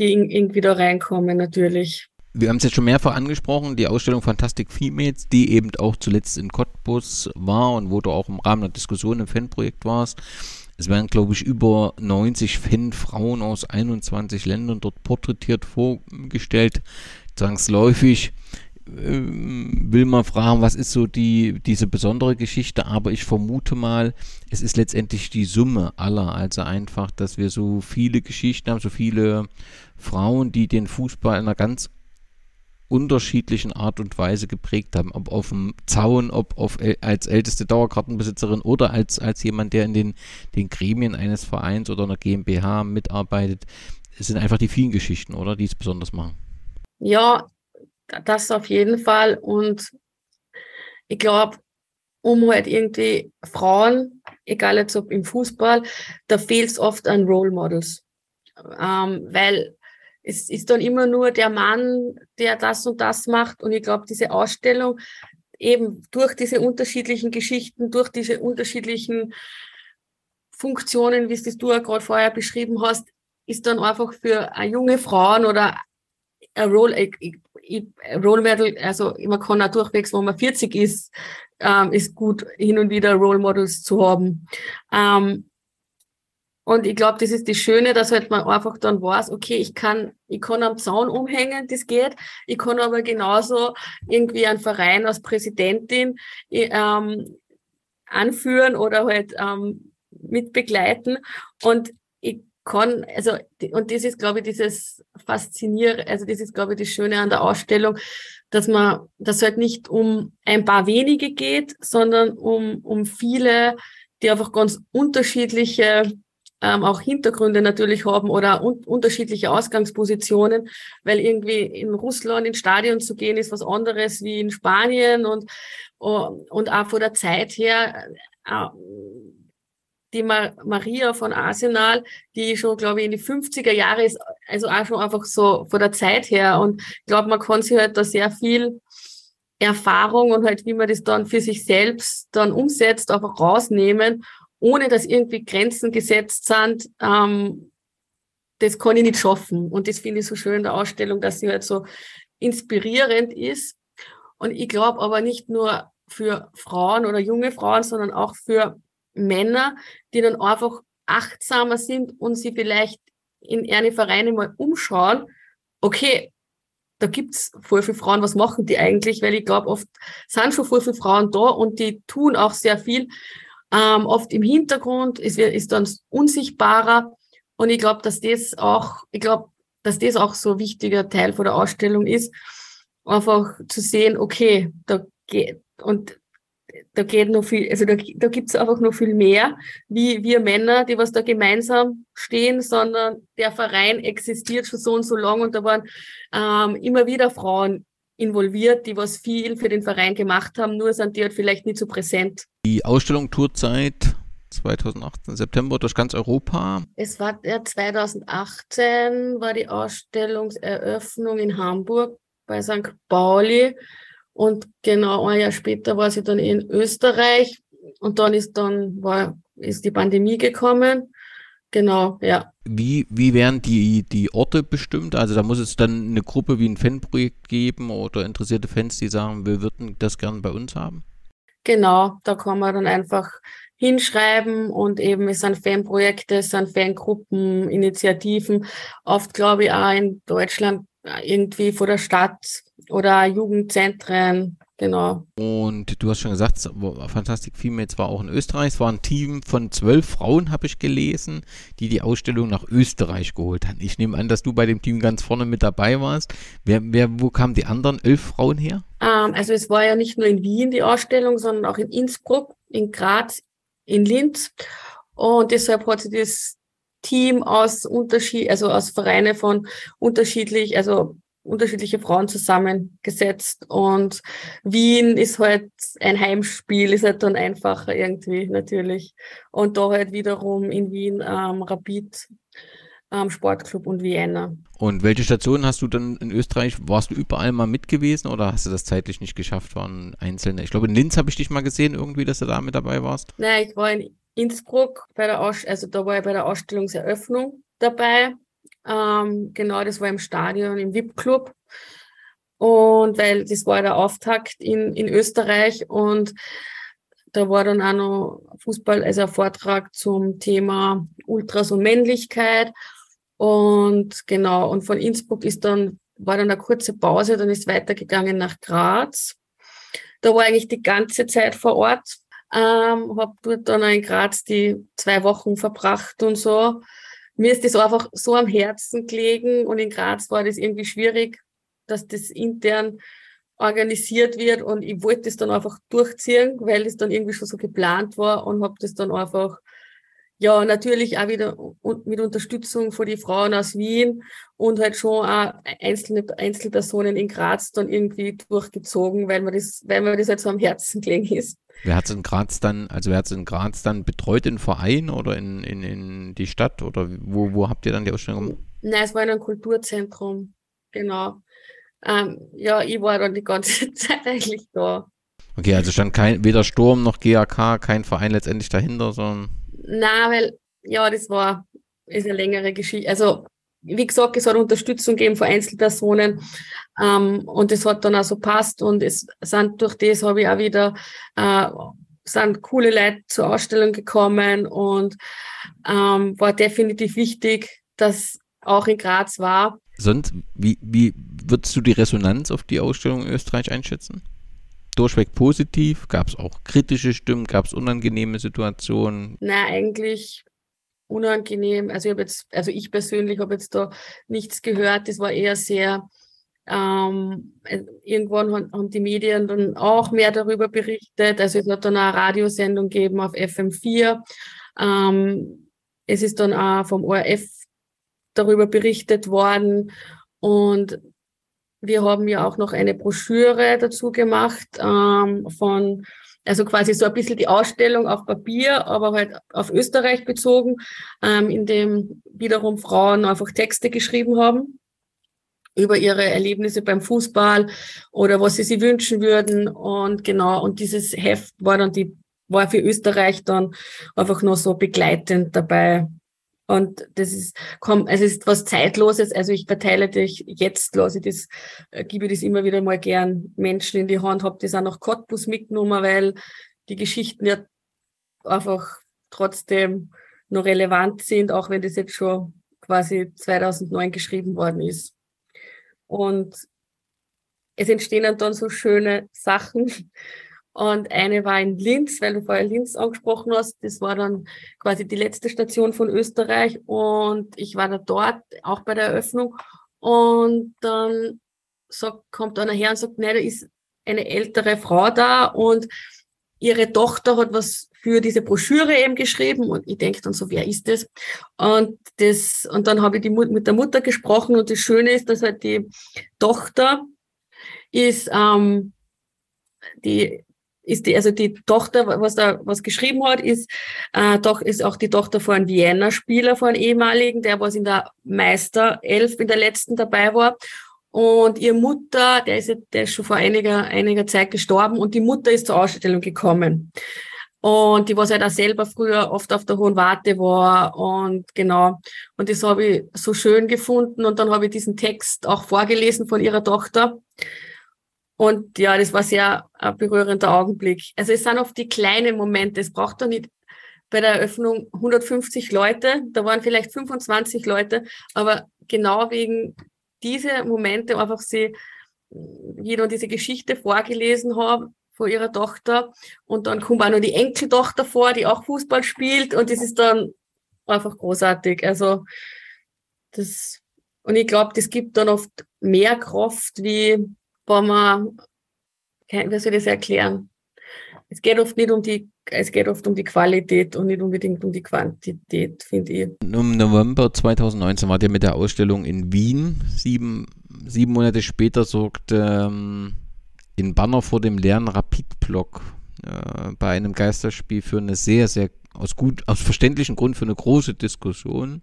die irgendwie da reinkommen natürlich. Wir haben es jetzt schon mehrfach angesprochen, die Ausstellung Fantastic Females, die eben auch zuletzt in Cottbus war und wo du auch im Rahmen der Diskussion im Fanprojekt warst. Es werden, glaube ich, über 90 Fanfrauen aus 21 Ländern dort porträtiert vorgestellt zwangsläufig. Ähm, will man fragen, was ist so die, diese besondere Geschichte, aber ich vermute mal, es ist letztendlich die Summe aller, also einfach, dass wir so viele Geschichten haben, so viele Frauen, die den Fußball in einer ganz unterschiedlichen Art und Weise geprägt haben, ob auf dem Zaun, ob auf, als älteste Dauerkartenbesitzerin oder als, als jemand, der in den, den Gremien eines Vereins oder einer GmbH mitarbeitet. Es sind einfach die vielen Geschichten, oder, die es besonders machen. Ja, das auf jeden Fall. Und ich glaube, um halt irgendwie Frauen, egal jetzt ob im Fußball, da fehlt es oft an Role Models. Ähm, weil es ist dann immer nur der Mann, der das und das macht. Und ich glaube, diese Ausstellung eben durch diese unterschiedlichen Geschichten, durch diese unterschiedlichen Funktionen, wie es das du ja gerade vorher beschrieben hast, ist dann einfach für junge Frauen oder ein Role, ich, ich, Role Model, also man kann auch durchwegs, wenn man 40 ist, ähm, ist gut, hin und wieder Role Models zu haben. Ähm, und ich glaube, das ist das Schöne, dass halt man einfach dann weiß, okay, ich kann, ich kann am Zaun umhängen, das geht. Ich kann aber genauso irgendwie einen Verein als Präsidentin ähm, anführen oder halt ähm, mitbegleiten. Und ich kann, also, und das ist, glaube ich, dieses Faszinieren, also das ist, glaube ich, das Schöne an der Ausstellung, dass man, dass halt nicht um ein paar wenige geht, sondern um, um viele, die einfach ganz unterschiedliche ähm, auch Hintergründe natürlich haben oder un unterschiedliche Ausgangspositionen, weil irgendwie in Russland ins Stadion zu gehen ist was anderes wie in Spanien und, und auch von der Zeit her äh, die Maria von Arsenal, die schon, glaube ich, in die 50er Jahre ist, also auch schon einfach so von der Zeit her. Und ich glaube, man kann sich halt da sehr viel Erfahrung und halt, wie man das dann für sich selbst dann umsetzt, einfach rausnehmen, ohne dass irgendwie Grenzen gesetzt sind. Ähm, das kann ich nicht schaffen. Und das finde ich so schön in der Ausstellung, dass sie halt so inspirierend ist. Und ich glaube aber nicht nur für Frauen oder junge Frauen, sondern auch für Männer, die dann einfach achtsamer sind und sie vielleicht in eine Vereine mal umschauen, okay, da gibt's voll viele Frauen, was machen die eigentlich? Weil ich glaube, oft sind schon voll viele Frauen da und die tun auch sehr viel. Ähm, oft im Hintergrund ist, ist dann unsichtbarer. Und ich glaube, dass das auch, ich glaube, dass das auch so ein wichtiger Teil von der Ausstellung ist, einfach zu sehen, okay, da geht, und da geht noch viel, also da, da gibt es einfach noch viel mehr, wie wir Männer, die was da gemeinsam stehen, sondern der Verein existiert schon so und so lang und da waren ähm, immer wieder Frauen involviert, die was viel für den Verein gemacht haben, nur sind die halt vielleicht nicht so präsent. Die Ausstellung Tourzeit 2018 September durch ganz Europa. Es war ja 2018 war die Ausstellungseröffnung in Hamburg bei St. Pauli und genau ein Jahr später war sie dann in Österreich und dann ist dann war ist die Pandemie gekommen. Genau, ja. Wie, wie werden die, die Orte bestimmt? Also da muss es dann eine Gruppe wie ein Fanprojekt geben oder interessierte Fans, die sagen, wir würden das gern bei uns haben? Genau, da kann man dann einfach hinschreiben und eben es sind Fanprojekte, es sind Fangruppen, Initiativen, oft glaube ich auch in Deutschland irgendwie vor der Stadt oder Jugendzentren, genau. Und du hast schon gesagt, Fantastic Females war auch in Österreich. Es war ein Team von zwölf Frauen, habe ich gelesen, die die Ausstellung nach Österreich geholt haben. Ich nehme an, dass du bei dem Team ganz vorne mit dabei warst. Wer, wer, wo kamen die anderen elf Frauen her? Ähm, also es war ja nicht nur in Wien die Ausstellung, sondern auch in Innsbruck, in Graz, in Linz. Und deshalb hat sich das Team aus Unterschied, also aus Vereine von unterschiedlich, also unterschiedliche Frauen zusammengesetzt. Und Wien ist halt ein Heimspiel, ist halt dann einfacher irgendwie natürlich. Und da halt wiederum in Wien ähm, Rapid ähm, Sportclub und Vienna. Und welche Stationen hast du dann in Österreich? Warst du überall mal mit gewesen oder hast du das zeitlich nicht geschafft? Waren einzelne? Ich glaube, in Linz habe ich dich mal gesehen, irgendwie, dass du da mit dabei warst. Nein, ich war in Innsbruck bei der Aus also da war ich bei der Ausstellungseröffnung dabei. Ähm, genau, das war im Stadion, im VIP-Club. Und weil das war der Auftakt in, in Österreich und da war dann auch noch Fußball, also ein Vortrag zum Thema Ultras und Männlichkeit. Und genau, und von Innsbruck ist dann, war dann eine kurze Pause, dann ist weitergegangen nach Graz. Da war eigentlich die ganze Zeit vor Ort. Ähm, habe dort dann in Graz die zwei Wochen verbracht und so. Mir ist das einfach so am Herzen gelegen und in Graz war das irgendwie schwierig, dass das intern organisiert wird und ich wollte das dann einfach durchziehen, weil es dann irgendwie schon so geplant war und habe das dann einfach ja, natürlich auch wieder mit Unterstützung von den Frauen aus Wien und halt schon auch einzelne Einzelpersonen in Graz dann irgendwie durchgezogen, weil mir das, weil mir das halt so am Herzen gelegen ist. Wer hat es in Graz dann, also wer hat es in Graz dann betreut, in Verein oder in, in, in die Stadt oder wo, wo habt ihr dann die Ausstellung? Nein, es war in einem Kulturzentrum, genau. Ähm, ja, ich war dann die ganze <laughs> Zeit eigentlich da. Okay, also stand kein, weder Sturm noch GAK, kein Verein letztendlich dahinter, sondern. Na, weil, ja, das war, ist eine längere Geschichte. Also, wie gesagt, es hat Unterstützung gegeben von Einzelpersonen ähm, und es hat dann auch so passt und es sind durch das habe ich auch wieder äh, sind coole Leute zur Ausstellung gekommen und ähm, war definitiv wichtig, dass auch in Graz war. Sonst, wie, wie würdest du die Resonanz auf die Ausstellung in Österreich einschätzen? Durchweg positiv? Gab es auch kritische Stimmen? Gab es unangenehme Situationen? Na, eigentlich unangenehm. Also ich habe jetzt, also ich persönlich habe jetzt da nichts gehört. Das war eher sehr ähm, irgendwann haben die Medien dann auch mehr darüber berichtet. Also es hat dann eine Radiosendung gegeben auf FM4. Ähm, es ist dann auch vom ORF darüber berichtet worden. Und wir haben ja auch noch eine Broschüre dazu gemacht ähm, von also quasi so ein bisschen die Ausstellung auf Papier, aber halt auf Österreich bezogen, ähm, in dem wiederum Frauen einfach Texte geschrieben haben über ihre Erlebnisse beim Fußball oder was sie sich wünschen würden. Und genau, und dieses Heft war dann die, war für Österreich dann einfach nur so begleitend dabei. Und das ist, komm, es ist was Zeitloses. Also ich verteile dich jetzt, lasse ich das, äh, gebe das immer wieder mal gern Menschen in die Hand, habe das auch nach Cottbus mitgenommen, weil die Geschichten ja einfach trotzdem noch relevant sind, auch wenn das jetzt schon quasi 2009 geschrieben worden ist. Und es entstehen dann so schöne Sachen, und eine war in Linz, weil du vorher Linz angesprochen hast. Das war dann quasi die letzte Station von Österreich. Und ich war da dort, auch bei der Eröffnung. Und dann sagt, kommt einer her und sagt, nein, da ist eine ältere Frau da und ihre Tochter hat was für diese Broschüre eben geschrieben und ich denke dann so, wer ist das? Und das, und dann habe ich die, mit der Mutter gesprochen und das Schöne ist, dass halt die Tochter ist, ähm, die ist die, also die Tochter, was da was geschrieben hat, ist äh, doch ist auch die Tochter von einem Vienna-Spieler, von einem ehemaligen, der was in der Meister elf in der letzten dabei war. Und ihr Mutter, der ist, der ist schon vor einiger, einiger Zeit gestorben und die Mutter ist zur Ausstellung gekommen. Und die, was halt auch selber früher oft auf der Hohen Warte war. Und genau. Und das habe ich so schön gefunden. Und dann habe ich diesen Text auch vorgelesen von ihrer Tochter. Und ja, das war sehr ein berührender Augenblick. Also es sind oft die kleinen Momente. Es braucht doch nicht bei der Eröffnung 150 Leute, da waren vielleicht 25 Leute, aber genau wegen diese Momente einfach sie jeder diese Geschichte vorgelesen haben von ihrer Tochter und dann kommt auch noch die Enkeltochter vor, die auch Fußball spielt und das ist dann einfach großartig. Also das und ich glaube, das gibt dann oft mehr Kraft, wie wenn man, wie soll ich das erklären? Es geht oft nicht um die, es geht oft um die Qualität und nicht unbedingt um die Quantität, finde ich. Im November 2019 war der mit der Ausstellung in Wien. Sieben, sieben Monate später sorgte ähm, in Banner vor dem leeren Rapid-Block äh, bei einem Geisterspiel für eine sehr, sehr, aus gut, aus verständlichen Grund für eine große Diskussion.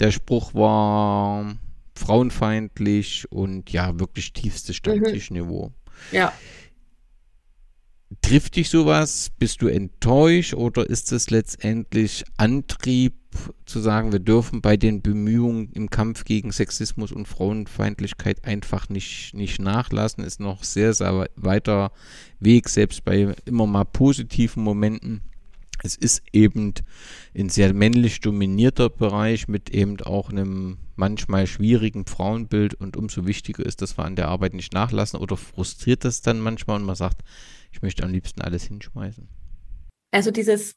Der Spruch war frauenfeindlich und ja, wirklich tiefstes Stammtischniveau. Mhm. Ja. Trifft dich sowas? Bist du enttäuscht oder ist es letztendlich Antrieb zu sagen, wir dürfen bei den Bemühungen im Kampf gegen Sexismus und Frauenfeindlichkeit einfach nicht, nicht nachlassen? Ist noch sehr, sehr weiter Weg, selbst bei immer mal positiven Momenten es ist eben ein sehr männlich dominierter Bereich mit eben auch einem manchmal schwierigen Frauenbild und umso wichtiger ist, dass wir an der Arbeit nicht nachlassen oder frustriert das dann manchmal und man sagt, ich möchte am liebsten alles hinschmeißen. Also dieses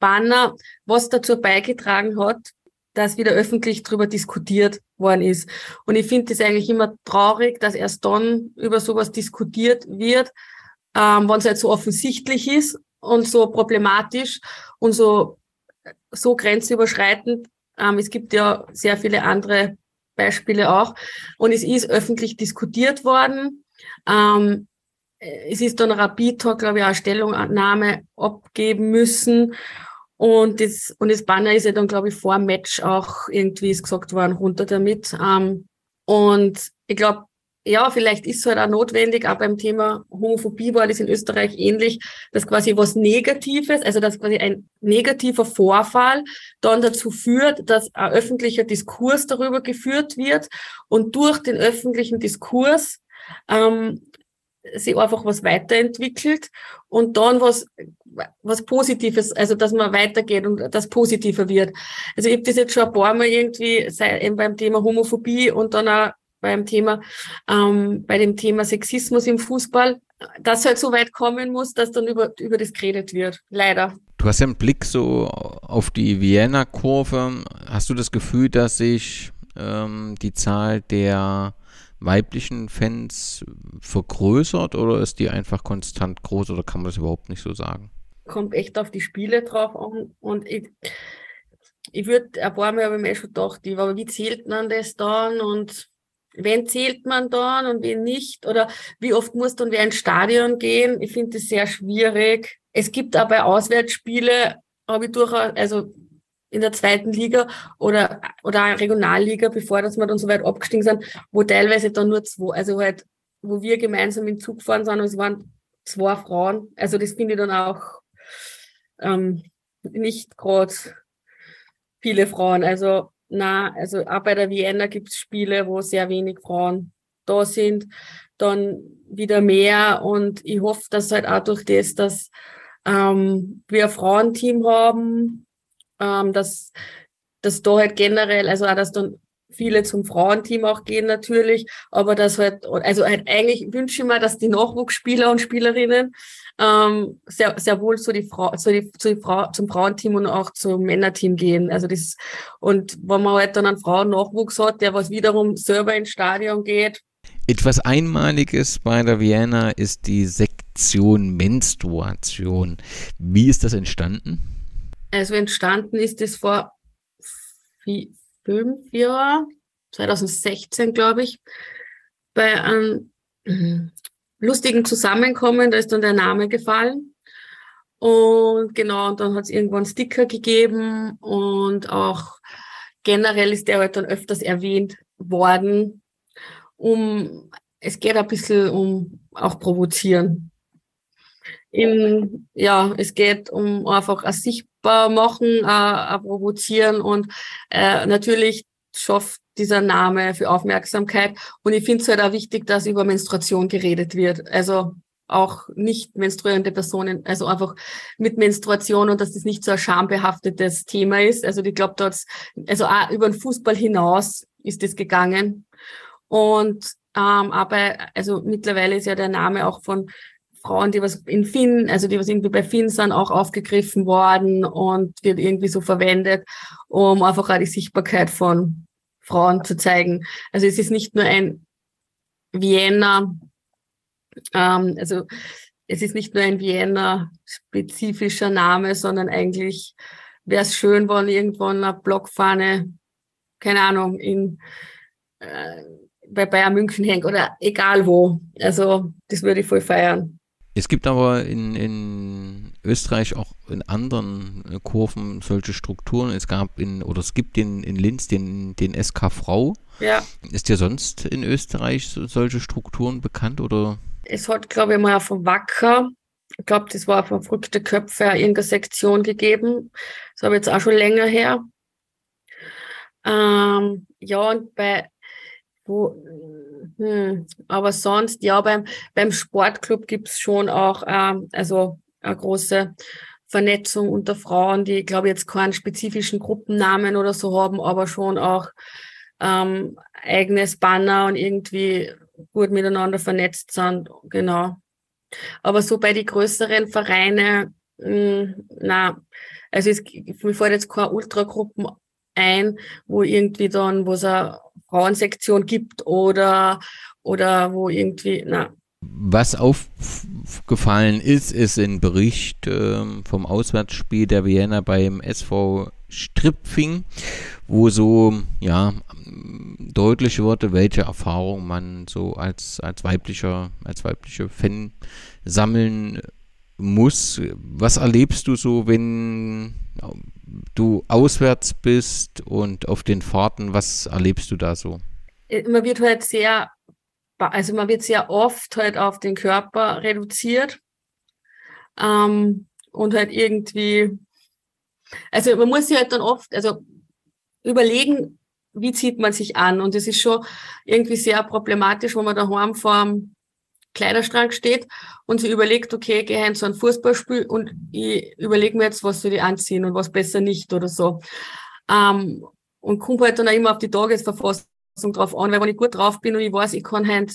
Banner, was dazu beigetragen hat, dass wieder öffentlich darüber diskutiert worden ist. Und ich finde es eigentlich immer traurig, dass erst dann über sowas diskutiert wird, ähm, wenn es halt so offensichtlich ist und so problematisch und so, so grenzüberschreitend. Ähm, es gibt ja sehr viele andere Beispiele auch. Und es ist öffentlich diskutiert worden. Ähm, es ist dann Rapid, glaube ich, auch Stellungnahme abgeben müssen. Und das, und das Banner ist ja dann, glaube ich, vor Match auch irgendwie ist gesagt worden, runter damit. Ähm, und ich glaube, ja, vielleicht ist es halt auch notwendig, auch beim Thema Homophobie war das in Österreich ähnlich, dass quasi was Negatives, also dass quasi ein negativer Vorfall dann dazu führt, dass ein öffentlicher Diskurs darüber geführt wird und durch den öffentlichen Diskurs ähm, sich einfach was weiterentwickelt und dann was was Positives, also dass man weitergeht und das positiver wird. Also ich habe das jetzt schon ein paar Mal irgendwie sei, eben beim Thema Homophobie und dann auch beim Thema, ähm, bei dem Thema Sexismus im Fußball, dass halt so weit kommen muss, dass dann über, über das geredet wird. Leider. Du hast ja einen Blick so auf die Vienna-Kurve. Hast du das Gefühl, dass sich ähm, die Zahl der weiblichen Fans vergrößert oder ist die einfach konstant groß oder kann man das überhaupt nicht so sagen? Kommt echt auf die Spiele drauf an und ich, ich würde, ein paar Mal habe ich mir schon gedacht, aber wie zählt man das dann und wen zählt man dann und wen nicht? Oder wie oft muss dann wer ins Stadion gehen? Ich finde das sehr schwierig. Es gibt aber Auswärtsspiele, habe ich durchaus, also in der zweiten Liga oder, oder Regionalliga, bevor dass wir dann so weit abgestiegen sind, wo teilweise dann nur zwei, also halt, wo wir gemeinsam im Zug fahren sind, es waren zwei Frauen. Also das finde ich dann auch ähm, nicht gerade viele Frauen. Also na, also auch bei der Vienna gibt es Spiele, wo sehr wenig Frauen da sind, dann wieder mehr. Und ich hoffe, dass halt auch durch das, dass ähm, wir ein Frauenteam haben, ähm, dass, dass da halt generell, also auch, dass dann viele zum Frauenteam auch gehen natürlich, aber das halt, also halt eigentlich wünsche ich mir, dass die Nachwuchsspieler und Spielerinnen ähm, sehr, sehr wohl zu die Frau, zu die, zu die Frau, zum Frauenteam und auch zum Männerteam gehen. Also das, und wenn man halt dann einen Frauennachwuchs hat, der was wiederum selber ins Stadion geht. Etwas Einmaliges bei der Vienna ist die Sektion Menstruation. Wie ist das entstanden? Also entstanden ist es vor Jahren, 2016 glaube ich, bei einem lustigen Zusammenkommen, da ist dann der Name gefallen. Und genau, und dann hat es irgendwann Sticker gegeben und auch generell ist der halt dann öfters erwähnt worden. Um, es geht ein bisschen um auch provozieren. In, ja, es geht um einfach ein sichtbar machen, ein provozieren und äh, natürlich schafft dieser Name für Aufmerksamkeit. Und ich finde es halt auch wichtig, dass über Menstruation geredet wird. Also auch nicht menstruierende Personen, also einfach mit Menstruation und dass das nicht so ein schambehaftetes Thema ist. Also ich glaube, dort, also auch über den Fußball hinaus ist das gegangen. Und ähm, aber also mittlerweile ist ja der Name auch von Frauen, die was in Finn, also die was irgendwie bei Finn sind, auch aufgegriffen worden und wird irgendwie so verwendet, um einfach auch die Sichtbarkeit von Frauen zu zeigen. Also es ist nicht nur ein Vienna, ähm, also es ist nicht nur ein Vienna spezifischer Name, sondern eigentlich wäre es schön, wenn irgendwo eine Blockfahne, keine Ahnung, in äh, bei Bayern München hängt oder egal wo. Also das würde ich voll feiern. Es gibt aber in, in Österreich auch in anderen äh, Kurven solche Strukturen. Es gab in, oder es gibt in, in Linz den, den SK Frau. Ja. Ist dir sonst in Österreich so, solche Strukturen bekannt oder? Es hat, glaube ich, mal von Wacker, ich glaube, das war von verrückte Köpfe, irgendeine Sektion gegeben. Das habe ich jetzt auch schon länger her. Ähm, ja, und bei wo, hm, aber sonst, ja, beim, beim Sportclub gibt's schon auch ähm, also eine große Vernetzung unter Frauen, die, glaube ich, jetzt keinen spezifischen Gruppennamen oder so haben, aber schon auch ähm, eigenes Banner und irgendwie gut miteinander vernetzt sind. Genau. Aber so bei den größeren Vereinen, hm, na, also es, mir fällt jetzt keine Ultragruppen ein, wo irgendwie dann, wo es Frauensektion gibt oder, oder wo irgendwie, na. Was aufgefallen ist, ist ein Bericht ähm, vom Auswärtsspiel der Vienna beim SV Stripfing, wo so, ja, deutlich wurde, welche Erfahrung man so als, als weiblicher, als weibliche Fan sammeln muss. Was erlebst du so, wenn du auswärts bist und auf den Fahrten, was erlebst du da so? Äh, man wird halt sehr, also man wird sehr oft halt auf den Körper reduziert ähm, und halt irgendwie, also man muss sich halt dann oft, also überlegen, wie zieht man sich an und das ist schon irgendwie sehr problematisch, wenn man daheim vor dem Kleiderschrank steht und sie überlegt, okay, ich gehe zu einem Fußballspiel und ich überlege mir jetzt, was soll ich anziehen und was besser nicht oder so. Ähm, und kommt halt dann auch immer auf die Tagesverfassung drauf an, weil wenn ich gut drauf bin und ich weiß, ich kann halt,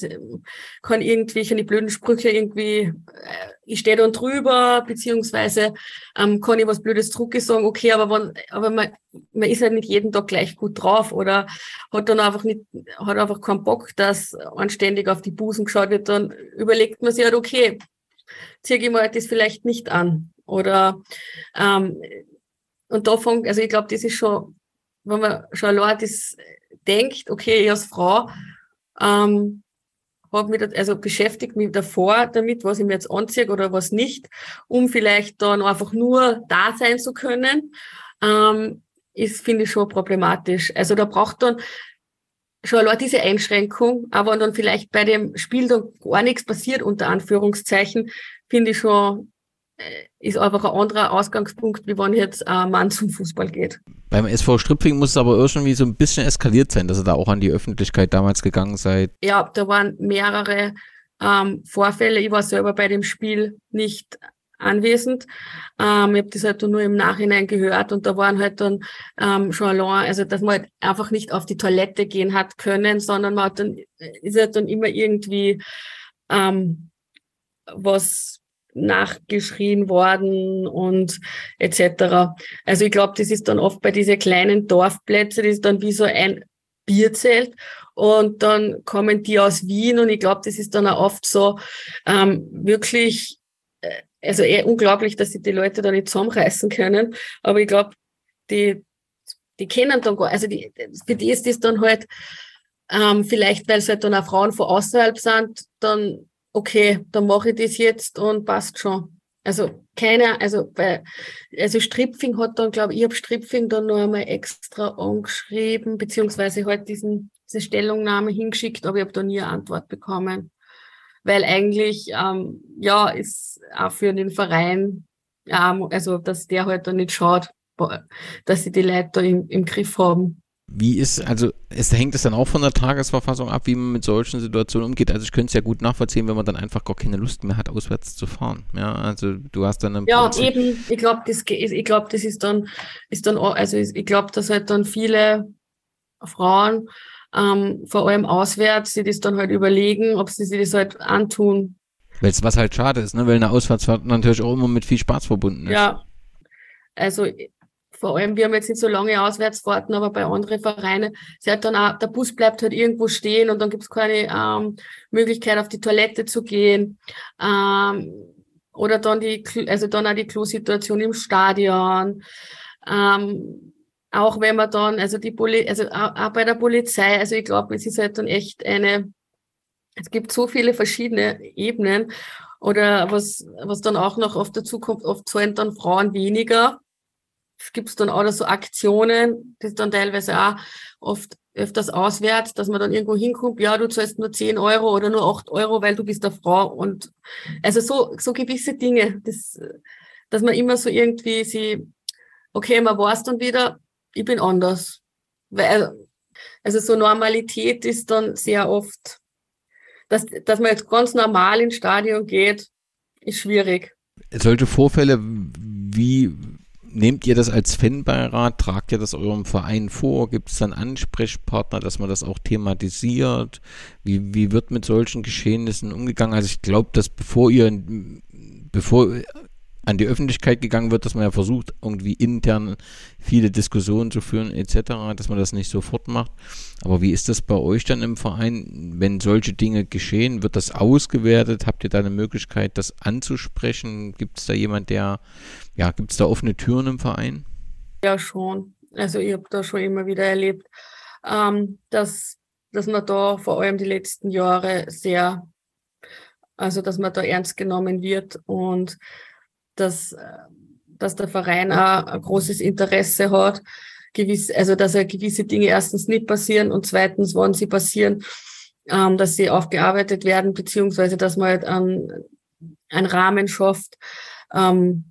kann irgendwie, die blöden Sprüche irgendwie, äh, ich stehe dann drüber, beziehungsweise ähm, kann ich was Blödes zurück sagen, okay, aber wenn, aber man, man ist halt nicht jeden Tag gleich gut drauf oder hat dann einfach nicht, hat einfach keinen Bock, dass anständig auf die Busen geschaut wird, dann überlegt man sich halt, okay, ziehe ich mir halt das vielleicht nicht an. Oder ähm, und davon, also ich glaube, das ist schon, wenn man schon allein das denkt, okay, ich als Frau ähm, habe mich, also beschäftigt mich davor damit, was ich mir jetzt anziehe oder was nicht, um vielleicht dann einfach nur da sein zu können, ähm, ist, finde ich schon problematisch. Also da braucht dann schon allein diese Einschränkung, aber dann vielleicht bei dem Spiel dann gar nichts passiert, unter Anführungszeichen, finde ich schon ist einfach ein anderer Ausgangspunkt, wie wenn jetzt ein Mann zum Fußball geht. Beim SV Stripfing muss es aber irgendwie so ein bisschen eskaliert sein, dass ihr da auch an die Öffentlichkeit damals gegangen seid. Ja, da waren mehrere ähm, Vorfälle. Ich war selber bei dem Spiel nicht anwesend. Ähm, ich habe das halt nur im Nachhinein gehört und da waren halt dann ähm, schon allein, also dass man halt einfach nicht auf die Toilette gehen hat können, sondern man hat dann, ist halt dann immer irgendwie ähm, was nachgeschrien worden und etc. Also ich glaube, das ist dann oft bei diesen kleinen Dorfplätzen, das ist dann wie so ein Bierzelt und dann kommen die aus Wien und ich glaube, das ist dann auch oft so ähm, wirklich, äh, also eher unglaublich, dass sich die Leute da nicht zusammenreißen können, aber ich glaube, die, die kennen dann gar, also die, für die ist das dann halt ähm, vielleicht, weil es halt dann auch Frauen von außerhalb sind, dann okay, dann mache ich das jetzt und passt schon. Also keiner, also bei, also Stripfing hat dann, glaube ich, ich habe Stripfing dann noch einmal extra angeschrieben, beziehungsweise halt diesen, diese Stellungnahme hingeschickt, aber ich habe da nie eine Antwort bekommen. Weil eigentlich, ähm, ja, ist auch für den Verein, ähm, also dass der halt da nicht schaut, dass sie die Leute da im, im Griff haben. Wie ist, also es hängt es dann auch von der Tagesverfassung ab, wie man mit solchen Situationen umgeht. Also ich könnte es ja gut nachvollziehen, wenn man dann einfach gar keine Lust mehr hat, auswärts zu fahren. Ja, also du hast dann Ja, Prinzip eben, ich glaube, das ich glaube, das ist dann, ist dann, also ich glaube, dass halt dann viele Frauen, ähm, vor allem auswärts, sie das dann halt überlegen, ob sie sich das halt antun. Weil was halt schade ist, ne? Weil eine Auswärtsfahrt natürlich auch immer mit viel Spaß verbunden ist. Ja. Also vor allem, wir haben jetzt nicht so lange Auswärtsfahrten, aber bei anderen Vereinen, sie hat dann auch, der Bus bleibt halt irgendwo stehen und dann gibt es keine ähm, Möglichkeit, auf die Toilette zu gehen. Ähm, oder dann die, also dann auch die Klosituation im Stadion. Ähm, auch wenn man dann, also die Poli also auch, auch bei der Polizei, also ich glaube, es ist halt dann echt eine, es gibt so viele verschiedene Ebenen. Oder was, was dann auch noch oft dazu kommt, oft zahlen dann Frauen weniger es gibt dann auch so Aktionen, das dann teilweise auch oft öfters auswärts, dass man dann irgendwo hinkommt, ja, du zahlst nur 10 Euro oder nur 8 Euro, weil du bist eine Frau. Und also so, so gewisse Dinge, das, dass man immer so irgendwie sie, okay, man weiß dann wieder, ich bin anders. Weil, also so Normalität ist dann sehr oft, dass, dass man jetzt ganz normal ins Stadion geht, ist schwierig. Solche Vorfälle, wie nehmt ihr das als Fanbeirat? Tragt ihr das eurem Verein vor? Gibt es dann Ansprechpartner, dass man das auch thematisiert? Wie, wie wird mit solchen Geschehnissen umgegangen? Also ich glaube, dass bevor ihr, bevor an die Öffentlichkeit gegangen wird, dass man ja versucht, irgendwie intern viele Diskussionen zu führen etc., dass man das nicht sofort macht. Aber wie ist das bei euch dann im Verein, wenn solche Dinge geschehen? Wird das ausgewertet? Habt ihr da eine Möglichkeit, das anzusprechen? Gibt es da jemand, der, ja, gibt es da offene Türen im Verein? Ja, schon. Also ich habe da schon immer wieder erlebt, ähm, dass, dass man da vor allem die letzten Jahre sehr, also dass man da ernst genommen wird und dass, dass der Verein auch ein großes Interesse hat, gewiss, also dass er gewisse Dinge erstens nicht passieren und zweitens, wann sie passieren, ähm, dass sie aufgearbeitet werden, beziehungsweise dass man halt einen, einen Rahmen schafft, ähm,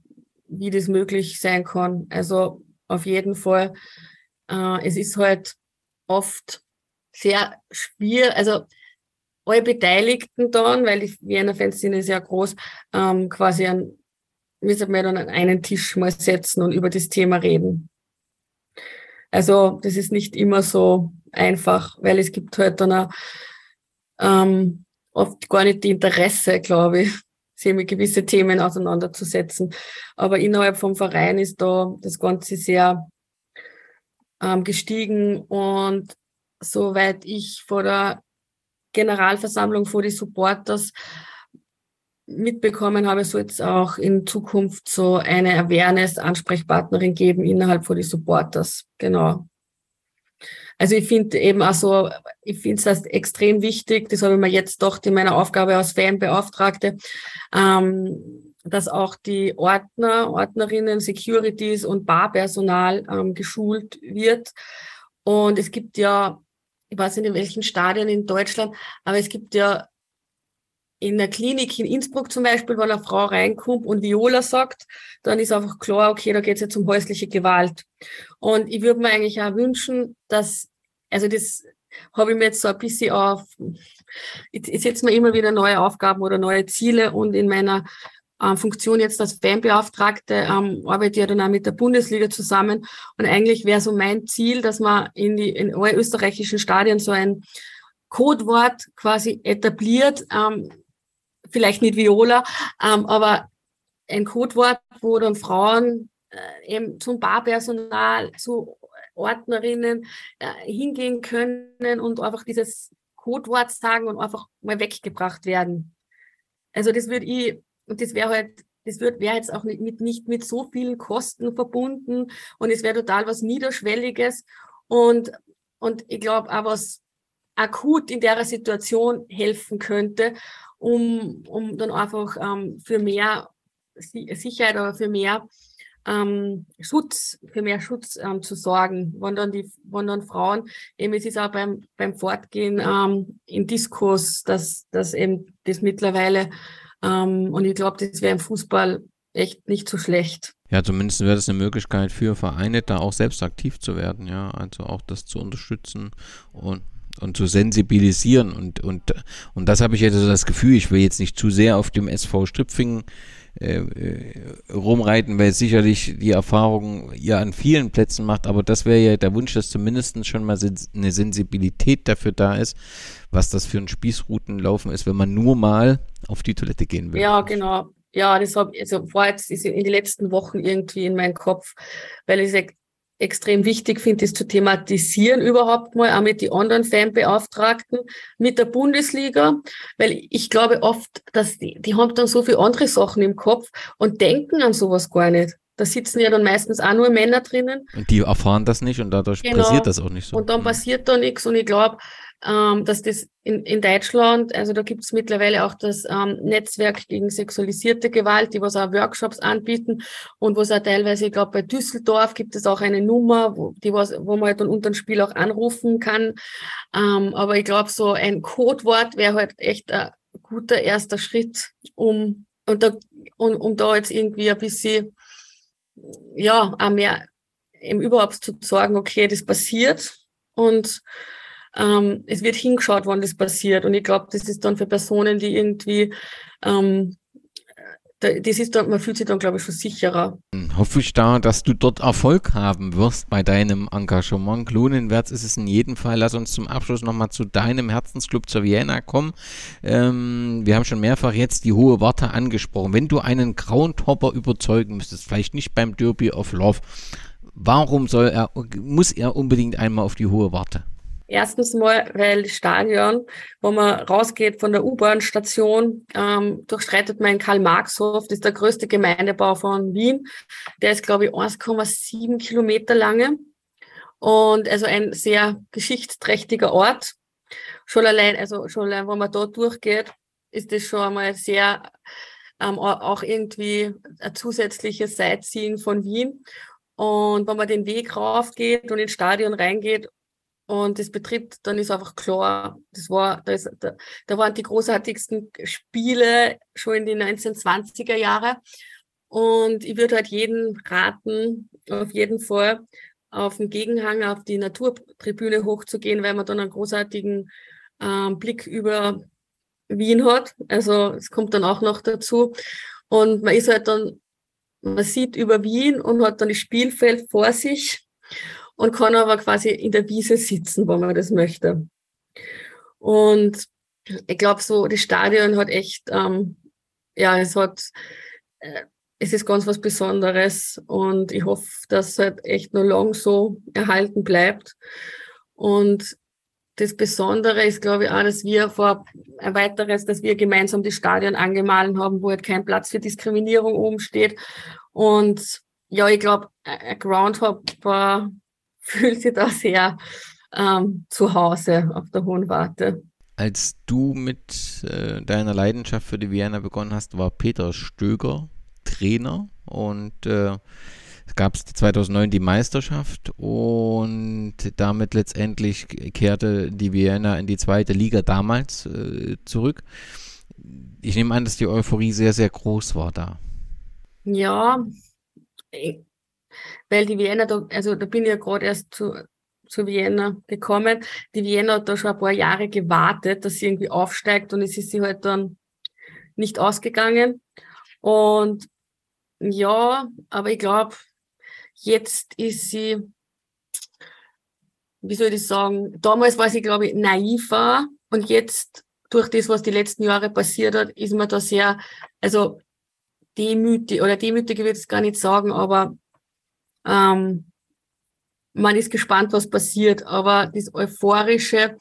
wie das möglich sein kann. Also auf jeden Fall, äh, es ist halt oft sehr schwierig, also alle Beteiligten dann, weil die Wiener Fanszene ist ja groß, ähm, quasi ein müssen wir dann an einen Tisch mal setzen und über das Thema reden. Also das ist nicht immer so einfach, weil es gibt halt dann auch, ähm, oft gar nicht die Interesse, glaube ich, sich mit gewisse Themen auseinanderzusetzen. Aber innerhalb vom Verein ist da das Ganze sehr ähm, gestiegen und soweit ich vor der Generalversammlung vor die Supporters mitbekommen habe, soll es auch in Zukunft so eine Awareness-Ansprechpartnerin geben innerhalb von die Supporters. Genau. Also ich finde eben auch so, ich finde es extrem wichtig, das habe ich mir jetzt doch in meiner Aufgabe als Fanbeauftragte, ähm, dass auch die Ordner, Ordnerinnen, Securities und Barpersonal ähm, geschult wird. Und es gibt ja, ich weiß nicht in welchen Stadien in Deutschland, aber es gibt ja in der Klinik in Innsbruck zum Beispiel, wenn eine Frau reinkommt und Viola sagt, dann ist einfach klar, okay, da geht es jetzt um häusliche Gewalt. Und ich würde mir eigentlich auch wünschen, dass, also das habe ich mir jetzt so ein bisschen auf, ich, ich setze mir immer wieder neue Aufgaben oder neue Ziele und in meiner ähm, Funktion jetzt als Fanbeauftragte ähm, arbeite ich ja dann auch mit der Bundesliga zusammen. Und eigentlich wäre so mein Ziel, dass man in die in alle österreichischen Stadien so ein Codewort quasi etabliert, ähm, vielleicht nicht Viola, ähm, aber ein Codewort, wo dann Frauen äh, eben zum Barpersonal, zu Ordnerinnen äh, hingehen können und einfach dieses Codewort sagen und einfach mal weggebracht werden. Also das würde ich, und das wäre halt, das wäre jetzt auch nicht mit, nicht mit so vielen Kosten verbunden und es wäre total was Niederschwelliges und, und ich glaube auch was akut in der Situation helfen könnte um, um dann einfach ähm, für mehr Sicherheit oder für mehr ähm, Schutz, für mehr Schutz ähm, zu sorgen, wenn dann die, wenn dann Frauen, eben es ist auch beim, beim Fortgehen ähm, in Diskurs, dass, dass eben das mittlerweile, ähm, und ich glaube, das wäre im Fußball echt nicht so schlecht. Ja, zumindest wäre das eine Möglichkeit für Vereine, da auch selbst aktiv zu werden, ja, also auch das zu unterstützen und und zu sensibilisieren und und und das habe ich jetzt so das Gefühl, ich will jetzt nicht zu sehr auf dem SV Stripfingen äh, äh, rumreiten, weil sicherlich die Erfahrung ja an vielen Plätzen macht, aber das wäre ja der Wunsch, dass zumindest schon mal eine Sensibilität dafür da ist, was das für ein Spießroutenlaufen ist, wenn man nur mal auf die Toilette gehen will. Ja, genau. Ja, das habe also war jetzt in den letzten Wochen irgendwie in meinem Kopf, weil ich extrem wichtig finde, das zu thematisieren überhaupt mal, auch mit den anderen Fanbeauftragten, mit der Bundesliga, weil ich glaube oft, dass die, die haben dann so viele andere Sachen im Kopf und denken an sowas gar nicht. Da sitzen ja dann meistens auch nur Männer drinnen. Und die erfahren das nicht und dadurch genau. passiert das auch nicht so. Und dann mhm. passiert da nichts und ich glaube, ähm, dass das in, in Deutschland, also da gibt es mittlerweile auch das ähm, Netzwerk gegen sexualisierte Gewalt, die was auch Workshops anbieten und wo es auch teilweise, ich glaube bei Düsseldorf gibt es auch eine Nummer, wo, die was, wo man halt dann unter dem Spiel auch anrufen kann. Ähm, aber ich glaube, so ein Codewort wäre halt echt ein guter erster Schritt, um, und da, um, um da jetzt irgendwie ein bisschen, ja, auch mehr eben überhaupt zu sagen, okay, das passiert und ähm, es wird hingeschaut, wann das passiert. Und ich glaube, das ist dann für Personen, die irgendwie ähm, das ist dann, man fühlt sich dann, glaube ich, schon sicherer. Hoffe ich da, dass du dort Erfolg haben wirst bei deinem Engagement. Klonenwärts ist es in jedem Fall. Lass uns zum Abschluss nochmal zu deinem Herzensclub zur Vienna kommen. Ähm, wir haben schon mehrfach jetzt die hohe Warte angesprochen. Wenn du einen Groundhopper überzeugen müsstest, vielleicht nicht beim Derby of Love, warum soll er, muss er unbedingt einmal auf die hohe Warte? Erstens mal, weil das Stadion, wo man rausgeht von der U-Bahn-Station, ähm, durchstreitet man Karl-Marx-Hof, das ist der größte Gemeindebau von Wien. Der ist, glaube ich, 1,7 Kilometer lange und also ein sehr geschichtsträchtiger Ort. Schon allein, also schon allein, wenn man da durchgeht, ist das schon einmal sehr ähm, auch irgendwie ein zusätzliches Sightseeing von Wien. Und wenn man den Weg raufgeht und ins Stadion reingeht und das betritt, dann ist einfach klar, das war, da, ist, da, da waren die großartigsten Spiele schon in den 1920er Jahre. Und ich würde halt jeden raten, auf jeden Fall auf den Gegenhang, auf die Naturtribüne hochzugehen, weil man dann einen großartigen ähm, Blick über Wien hat. Also es kommt dann auch noch dazu. Und man ist halt dann, man sieht über Wien und hat dann das Spielfeld vor sich und kann aber quasi in der Wiese sitzen, wenn man das möchte. Und ich glaube, so das Stadion hat echt, ähm, ja, es hat, äh, es ist ganz was Besonderes und ich hoffe, dass es halt echt noch lang so erhalten bleibt. Und das Besondere ist, glaube ich, auch, dass wir vor ein weiteres, dass wir gemeinsam das Stadion angemahlen haben, wo halt kein Platz für Diskriminierung oben steht. Und ja, ich glaube, Groundhopper <laughs> fühlt sich da sehr ähm, zu Hause auf der Hohen Warte. Als du mit äh, deiner Leidenschaft für die Vienna begonnen hast, war Peter Stöger Trainer und äh, es gab 2009 die Meisterschaft und damit letztendlich kehrte die Vienna in die zweite Liga damals äh, zurück. Ich nehme an, dass die Euphorie sehr, sehr groß war da. Ja, weil die Vienna, da, also da bin ich ja gerade erst zu, zu Vienna gekommen. Die Vienna hat da schon ein paar Jahre gewartet, dass sie irgendwie aufsteigt und es ist sie halt dann nicht ausgegangen. Und ja, aber ich glaube, jetzt ist sie, wie soll ich sagen, damals war sie, glaube ich, naiver und jetzt durch das, was die letzten Jahre passiert hat, ist man da sehr, also demütig, oder demütig würde ich es gar nicht sagen, aber ähm, man ist gespannt, was passiert, aber das Euphorische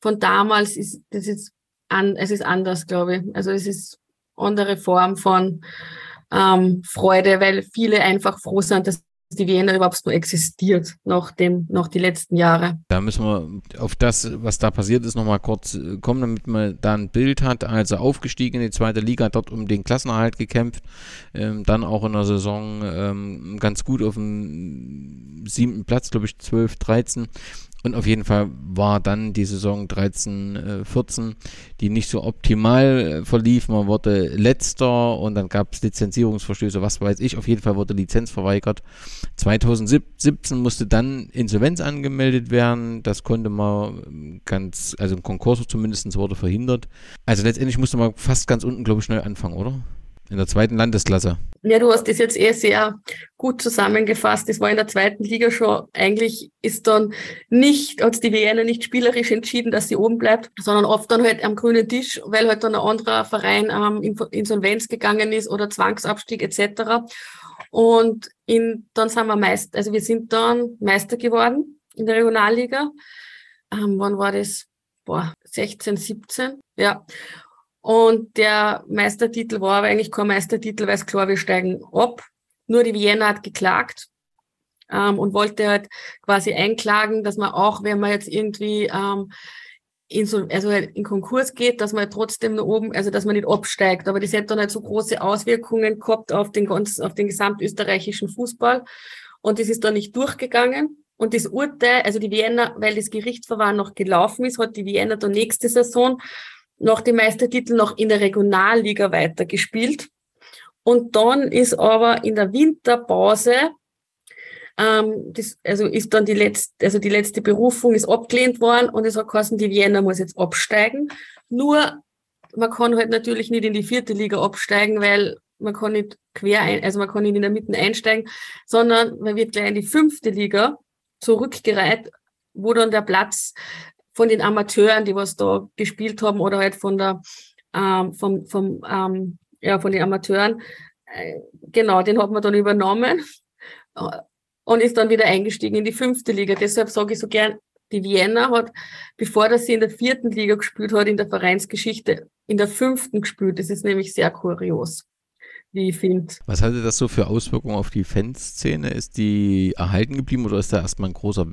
von damals ist, das ist an, es ist anders, glaube ich. Also es ist andere Form von ähm, Freude, weil viele einfach froh sind, dass die Vienna überhaupt nur existiert nach dem, nach die letzten Jahre. Da müssen wir auf das, was da passiert ist, nochmal kurz äh, kommen, damit man da ein Bild hat. Also aufgestiegen in die zweite Liga, dort um den Klassenerhalt gekämpft, ähm, dann auch in der Saison ähm, ganz gut auf dem siebten Platz, glaube ich, 12, 13 Und auf jeden Fall war dann die Saison 13, äh, 14, die nicht so optimal äh, verlief. Man wurde letzter und dann gab es Lizenzierungsverstöße, was weiß ich. Auf jeden Fall wurde Lizenz verweigert. 2017 musste dann Insolvenz angemeldet werden. Das konnte man ganz, also ein Konkurs zumindest wurde verhindert. Also letztendlich musste man fast ganz unten, glaube ich, neu anfangen, oder? In der zweiten Landesklasse. Ja, du hast das jetzt eh sehr gut zusammengefasst. Das war in der zweiten Liga schon. Eigentlich ist dann nicht, hat die Wiener nicht spielerisch entschieden, dass sie oben bleibt, sondern oft dann halt am grünen Tisch, weil halt dann ein anderer Verein ähm, in Insolvenz gegangen ist oder Zwangsabstieg etc. Und in, dann sind wir Meister, also wir sind dann Meister geworden in der Regionalliga. Ähm, wann war das? Boah, 16, 17, ja. Und der Meistertitel war aber eigentlich kein Meistertitel, weil es klar, wir steigen ab. Nur die Vienna hat geklagt ähm, und wollte halt quasi einklagen, dass man auch, wenn man jetzt irgendwie ähm, in so, also halt in Konkurs geht, dass man halt trotzdem nur oben, also dass man nicht absteigt. Aber das hätte dann halt so große Auswirkungen gehabt auf den ganzen, auf den gesamtösterreichischen Fußball. Und das ist dann nicht durchgegangen. Und das Urteil, also die Vienna, weil das Gerichtsverfahren noch gelaufen ist, hat die Vienna dann nächste Saison noch die Meistertitel noch in der Regionalliga weitergespielt. Und dann ist aber in der Winterpause, ähm, das, also ist dann die letzte, also die letzte Berufung ist abgelehnt worden und es hat geheißen, die Vienna muss jetzt absteigen. Nur, man kann halt natürlich nicht in die vierte Liga absteigen, weil man kann nicht quer ein, also man kann nicht in der Mitte einsteigen, sondern man wird gleich in die fünfte Liga zurückgereiht, wo dann der Platz von den Amateuren, die was da gespielt haben, oder halt von der, ähm, vom, vom, ähm, ja, von den Amateuren. Äh, genau, den hat man dann übernommen äh, und ist dann wieder eingestiegen in die fünfte Liga. Deshalb sage ich so gern, die Vienna hat, bevor das sie in der vierten Liga gespielt hat, in der Vereinsgeschichte, in der fünften gespielt. Das ist nämlich sehr kurios, wie ich finde. Was hatte das so für Auswirkungen auf die Fanszene? Ist die erhalten geblieben oder ist da erstmal ein großer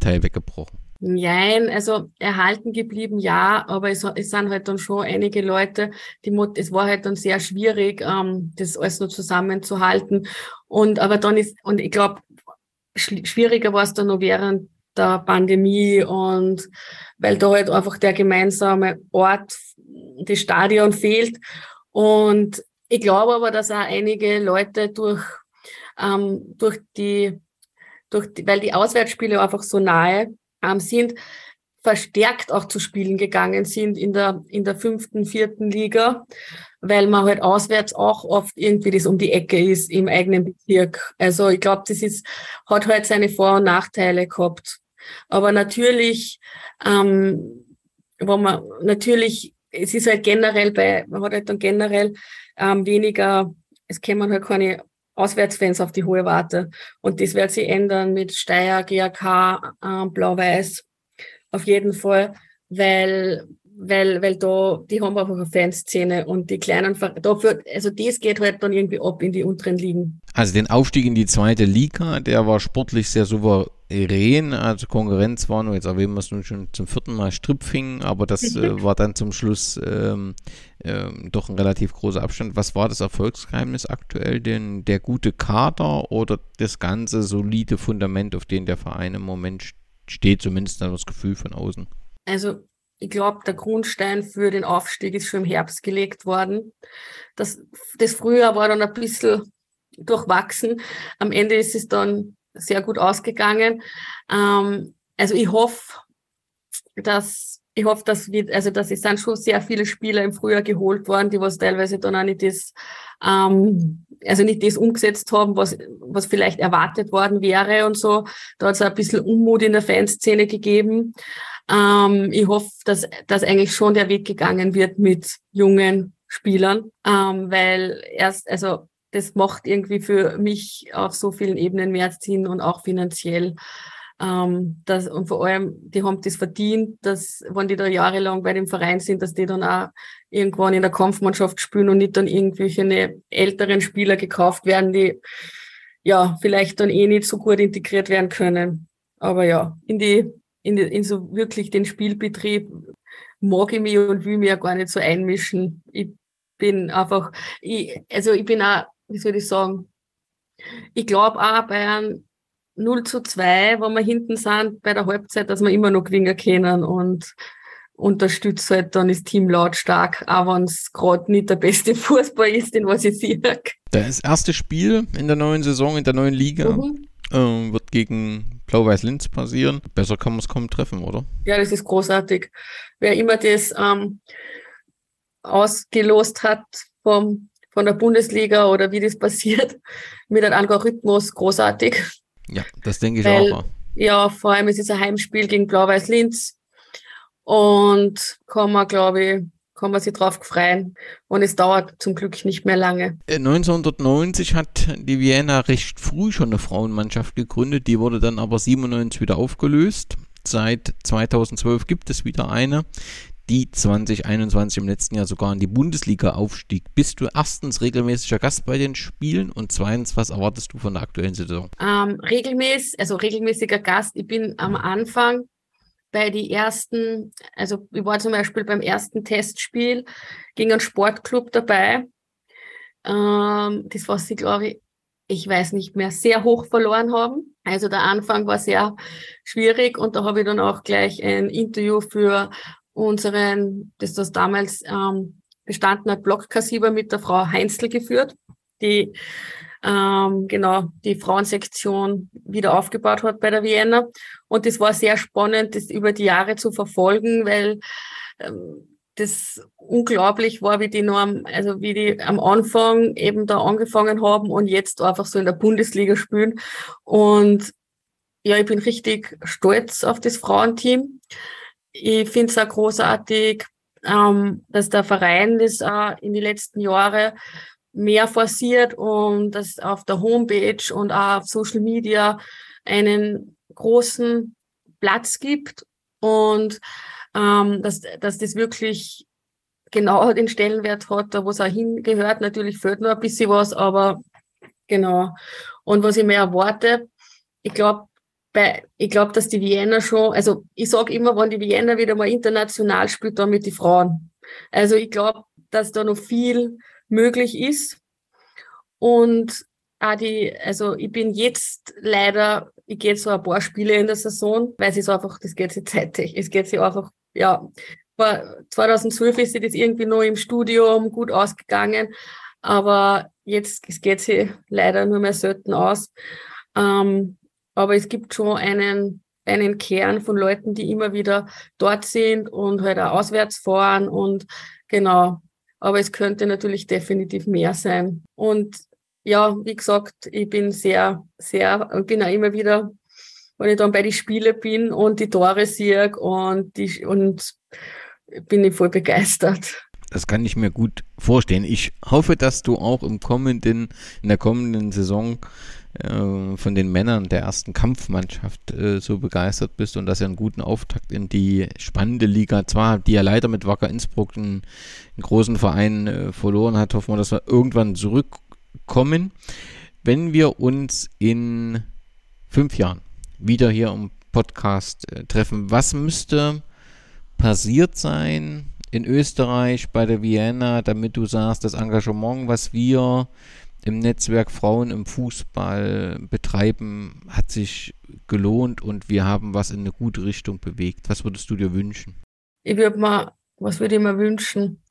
Teil weggebrochen? Nein, also erhalten geblieben, ja, aber es, es sind halt dann schon einige Leute, die es war halt dann sehr schwierig, ähm, das alles nur zusammenzuhalten. Und aber dann ist, und ich glaube, schwieriger war es dann noch während der Pandemie und weil da halt einfach der gemeinsame Ort, das Stadion fehlt. Und ich glaube aber, dass auch einige Leute durch, ähm, durch die, durch die, weil die Auswärtsspiele einfach so nahe ähm, sind, verstärkt auch zu spielen gegangen sind in der, in der fünften, vierten Liga, weil man halt auswärts auch oft irgendwie das um die Ecke ist im eigenen Bezirk. Also ich glaube, das ist, hat halt seine Vor- und Nachteile gehabt. Aber natürlich, ähm, wo man natürlich, es ist halt generell bei, man hat halt dann generell ähm, weniger, es kämen halt keine Auswärtsfans auf die hohe Warte. Und das wird sich ändern mit Steyr, GAK, äh, Blau-Weiß. Auf jeden Fall, weil, weil, weil da, die haben einfach eine Fanszene und die kleinen, dafür, also das geht halt dann irgendwie ab in die unteren Ligen. Also den Aufstieg in die zweite Liga, der war sportlich sehr souverän. Also Konkurrenz war nur, jetzt erwähnen wir es nun schon zum vierten Mal Stripfing, aber das <laughs> äh, war dann zum Schluss ähm, ähm, doch ein relativ großer Abstand. Was war das Erfolgsgeheimnis aktuell? Denn der gute Kader oder das ganze solide Fundament, auf dem der Verein im Moment steht, zumindest das Gefühl von außen? Also ich glaube, der Grundstein für den Aufstieg ist schon im Herbst gelegt worden. Das, das Frühjahr war dann ein bisschen durchwachsen. Am Ende ist es dann sehr gut ausgegangen. Ähm, also ich hoffe, dass ich hoffe, dass wir, also dass es sind schon sehr viele Spieler im Frühjahr geholt worden, die was teilweise dann auch nicht das, ähm, also nicht das umgesetzt haben, was, was vielleicht erwartet worden wäre und so. Da hat es ein bisschen Unmut in der Fanszene gegeben. Ähm, ich hoffe, dass, dass eigentlich schon der Weg gegangen wird mit jungen Spielern, ähm, weil erst, also das macht irgendwie für mich auf so vielen Ebenen mehr Sinn und auch finanziell. Ähm, das, und vor allem, die haben das verdient, dass, wenn die da jahrelang bei dem Verein sind, dass die dann auch irgendwann in der Kampfmannschaft spielen und nicht dann irgendwelche ne, älteren Spieler gekauft werden, die ja vielleicht dann eh nicht so gut integriert werden können. Aber ja, in die, in, die, in so wirklich den Spielbetrieb mag ich mich und will mich ja gar nicht so einmischen. Ich bin einfach, ich, also ich bin auch wie soll ich sagen, ich glaube auch bei einem, 0 zu 2, wo wir hinten sind bei der Halbzeit, dass wir immer noch gewinnen können und unterstützt halt dann das Team lautstark, auch wenn es gerade nicht der beste <laughs> Fußball ist, den was ich sehe. Das erste Spiel in der neuen Saison, in der neuen Liga, mhm. äh, wird gegen Blau-Weiß-Linz passieren. Besser kann man es kaum treffen, oder? Ja, das ist großartig. Wer immer das ähm, ausgelost hat vom, von der Bundesliga oder wie das passiert, mit einem Algorithmus, großartig. Ja, das denke ich Weil, auch. Ja, vor allem es ist ein Heimspiel gegen Blau-Weiß-Linz und kann man, glaube ich, kann man sich drauf freuen. Und es dauert zum Glück nicht mehr lange. 1990 äh, hat die Vienna recht früh schon eine Frauenmannschaft gegründet. Die wurde dann aber 97 wieder aufgelöst. Seit 2012 gibt es wieder eine, die 2021 im letzten Jahr sogar in die Bundesliga aufstieg. Bist du erstens regelmäßiger Gast bei den Spielen und zweitens, was erwartest du von der aktuellen Saison? Ähm, regelmäßig, also regelmäßiger Gast. Ich bin am Anfang bei die ersten, also ich war zum Beispiel beim ersten Testspiel gegen einen Sportclub dabei. Ähm, das, was sie, glaube ich, ich weiß nicht mehr, sehr hoch verloren haben. Also der Anfang war sehr schwierig und da habe ich dann auch gleich ein Interview für unseren, das das damals ähm, bestanden hat, Blockkassiber mit der Frau Heinzel geführt, die ähm, genau die Frauensektion wieder aufgebaut hat bei der Vienna. Und das war sehr spannend, das über die Jahre zu verfolgen, weil ähm, das unglaublich war, wie die noch also wie die am Anfang eben da angefangen haben und jetzt einfach so in der Bundesliga spielen. Und ja, ich bin richtig stolz auf das Frauenteam. Ich finde es auch großartig, ähm, dass der Verein das auch in die letzten Jahre mehr forciert und dass auf der Homepage und auch auf Social Media einen großen Platz gibt und ähm, dass, dass das wirklich genau den Stellenwert hat, da wo es auch hingehört. Natürlich fehlt noch ein bisschen was, aber genau. Und was ich mir erwarte, ich glaube, ich glaube, dass die Vienna schon, also ich sage immer, wenn die Vienna wieder mal international spielt, dann mit die Frauen. Also ich glaube, dass da noch viel möglich ist. Und auch die, also ich bin jetzt leider, ich gehe so ein paar Spiele in der Saison, weil es ist einfach, das geht sich zeitig. Es geht sich einfach, ja, 2012 ist sie das irgendwie noch im Studium gut ausgegangen, aber jetzt geht sie leider nur mehr selten aus. Ähm, aber es gibt schon einen, einen Kern von Leuten, die immer wieder dort sind und halt auch auswärts fahren und genau, aber es könnte natürlich definitiv mehr sein. Und ja, wie gesagt, ich bin sehr, sehr, bin auch immer wieder, wenn ich dann bei den Spielen bin und die Tore sehe und die, und bin ich voll begeistert. Das kann ich mir gut vorstellen. Ich hoffe, dass du auch im kommenden, in der kommenden Saison äh, von den Männern der ersten Kampfmannschaft äh, so begeistert bist und dass er einen guten Auftakt in die spannende Liga, zwar die ja leider mit Wacker Innsbruck einen, einen großen Verein äh, verloren hat, hoffen wir, dass wir irgendwann zurückkommen. Wenn wir uns in fünf Jahren wieder hier im Podcast äh, treffen, was müsste passiert sein in Österreich bei der Vienna, damit du sagst, das Engagement, was wir im Netzwerk Frauen im Fußball betreiben, hat sich gelohnt und wir haben was in eine gute Richtung bewegt. Was würdest du dir wünschen? Ich würde mir, was würde ich mir wünschen?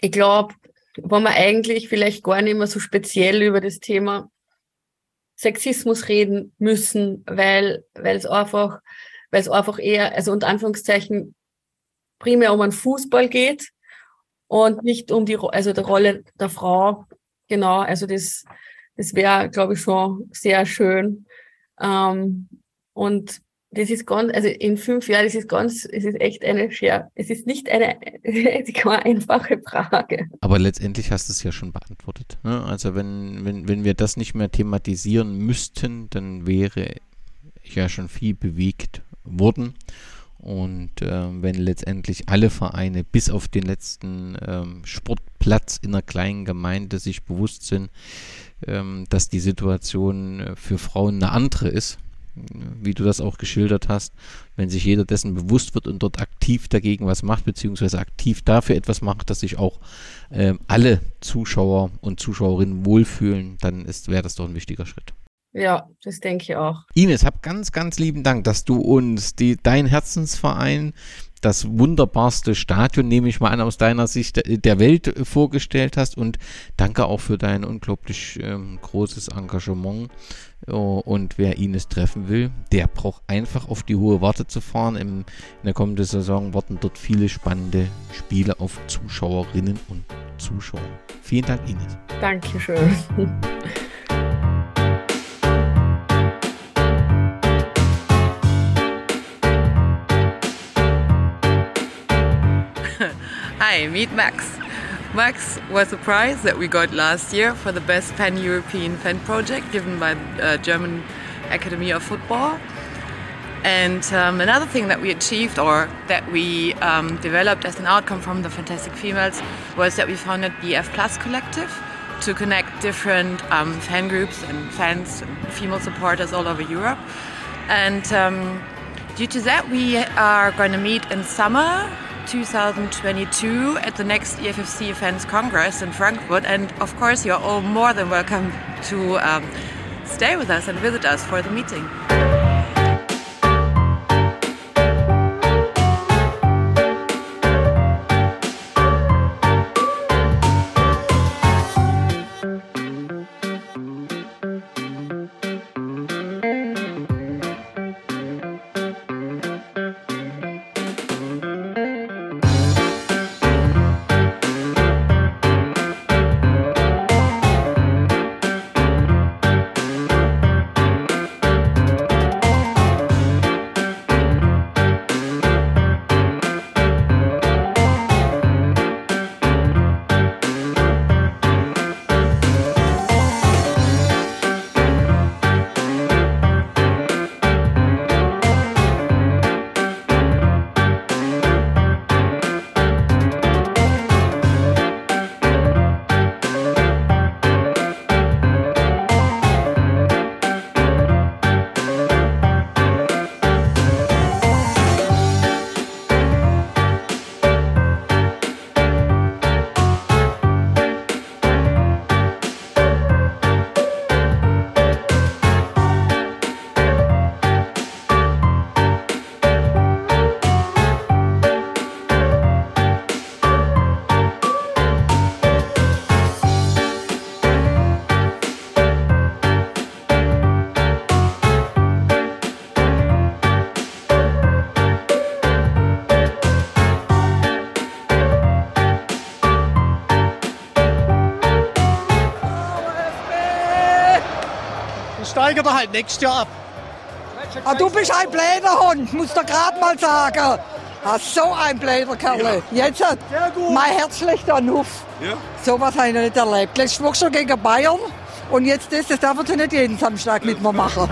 Ich glaube, wenn wir eigentlich vielleicht gar nicht mehr so speziell über das Thema Sexismus reden müssen, weil, weil es einfach, weil es einfach eher, also unter Anführungszeichen, primär um einen Fußball geht und nicht um die, also die Rolle der Frau Genau, also das, das wäre, glaube ich, schon sehr schön. Ähm, und das ist ganz, also in fünf Jahren, das ist ganz, es ist echt eine schwer, es ist nicht eine, <laughs> keine einfache Frage. Aber letztendlich hast du es ja schon beantwortet. Ne? Also wenn, wenn, wenn wir das nicht mehr thematisieren müssten, dann wäre ja schon viel bewegt worden. Und äh, wenn letztendlich alle Vereine bis auf den letzten ähm, Sportplatz in einer kleinen Gemeinde sich bewusst sind, ähm, dass die Situation äh, für Frauen eine andere ist, wie du das auch geschildert hast, wenn sich jeder dessen bewusst wird und dort aktiv dagegen was macht, beziehungsweise aktiv dafür etwas macht, dass sich auch äh, alle Zuschauer und Zuschauerinnen wohlfühlen, dann wäre das doch ein wichtiger Schritt. Ja, das denke ich auch. Ines, hab ganz, ganz lieben Dank, dass du uns die, dein Herzensverein das wunderbarste Stadion, nehme ich mal an, aus deiner Sicht der Welt vorgestellt hast. Und danke auch für dein unglaublich ähm, großes Engagement. Oh, und wer Ines treffen will, der braucht einfach auf die hohe Warte zu fahren. Im, in der kommenden Saison warten dort viele spannende Spiele auf Zuschauerinnen und Zuschauer. Vielen Dank, Ines. Dankeschön. <laughs> Hi, meet Max. Max was a prize that we got last year for the best pan-European fan project given by the uh, German Academy of Football. And um, another thing that we achieved or that we um, developed as an outcome from the Fantastic Females was that we founded the F Plus Collective to connect different um, fan groups and fans and female supporters all over Europe. And um, due to that, we are going to meet in summer 2022 at the next EFFC Fans Congress in Frankfurt. And of course, you're all more than welcome to um, stay with us and visit us for the meeting. Steigen wir halt nächstes Jahr ab. Ah, du bist ein Bläderhund, muss dir gerade mal sagen. Ah, so ein Bläderkerl. Ja. Jetzt hat mein Herz schlecht an Nuff. Ja. So was habe ich noch nicht erlebt. Letzte Woche schon gegen Bayern und jetzt das, das darf er nicht jeden Samstag mit mir machen.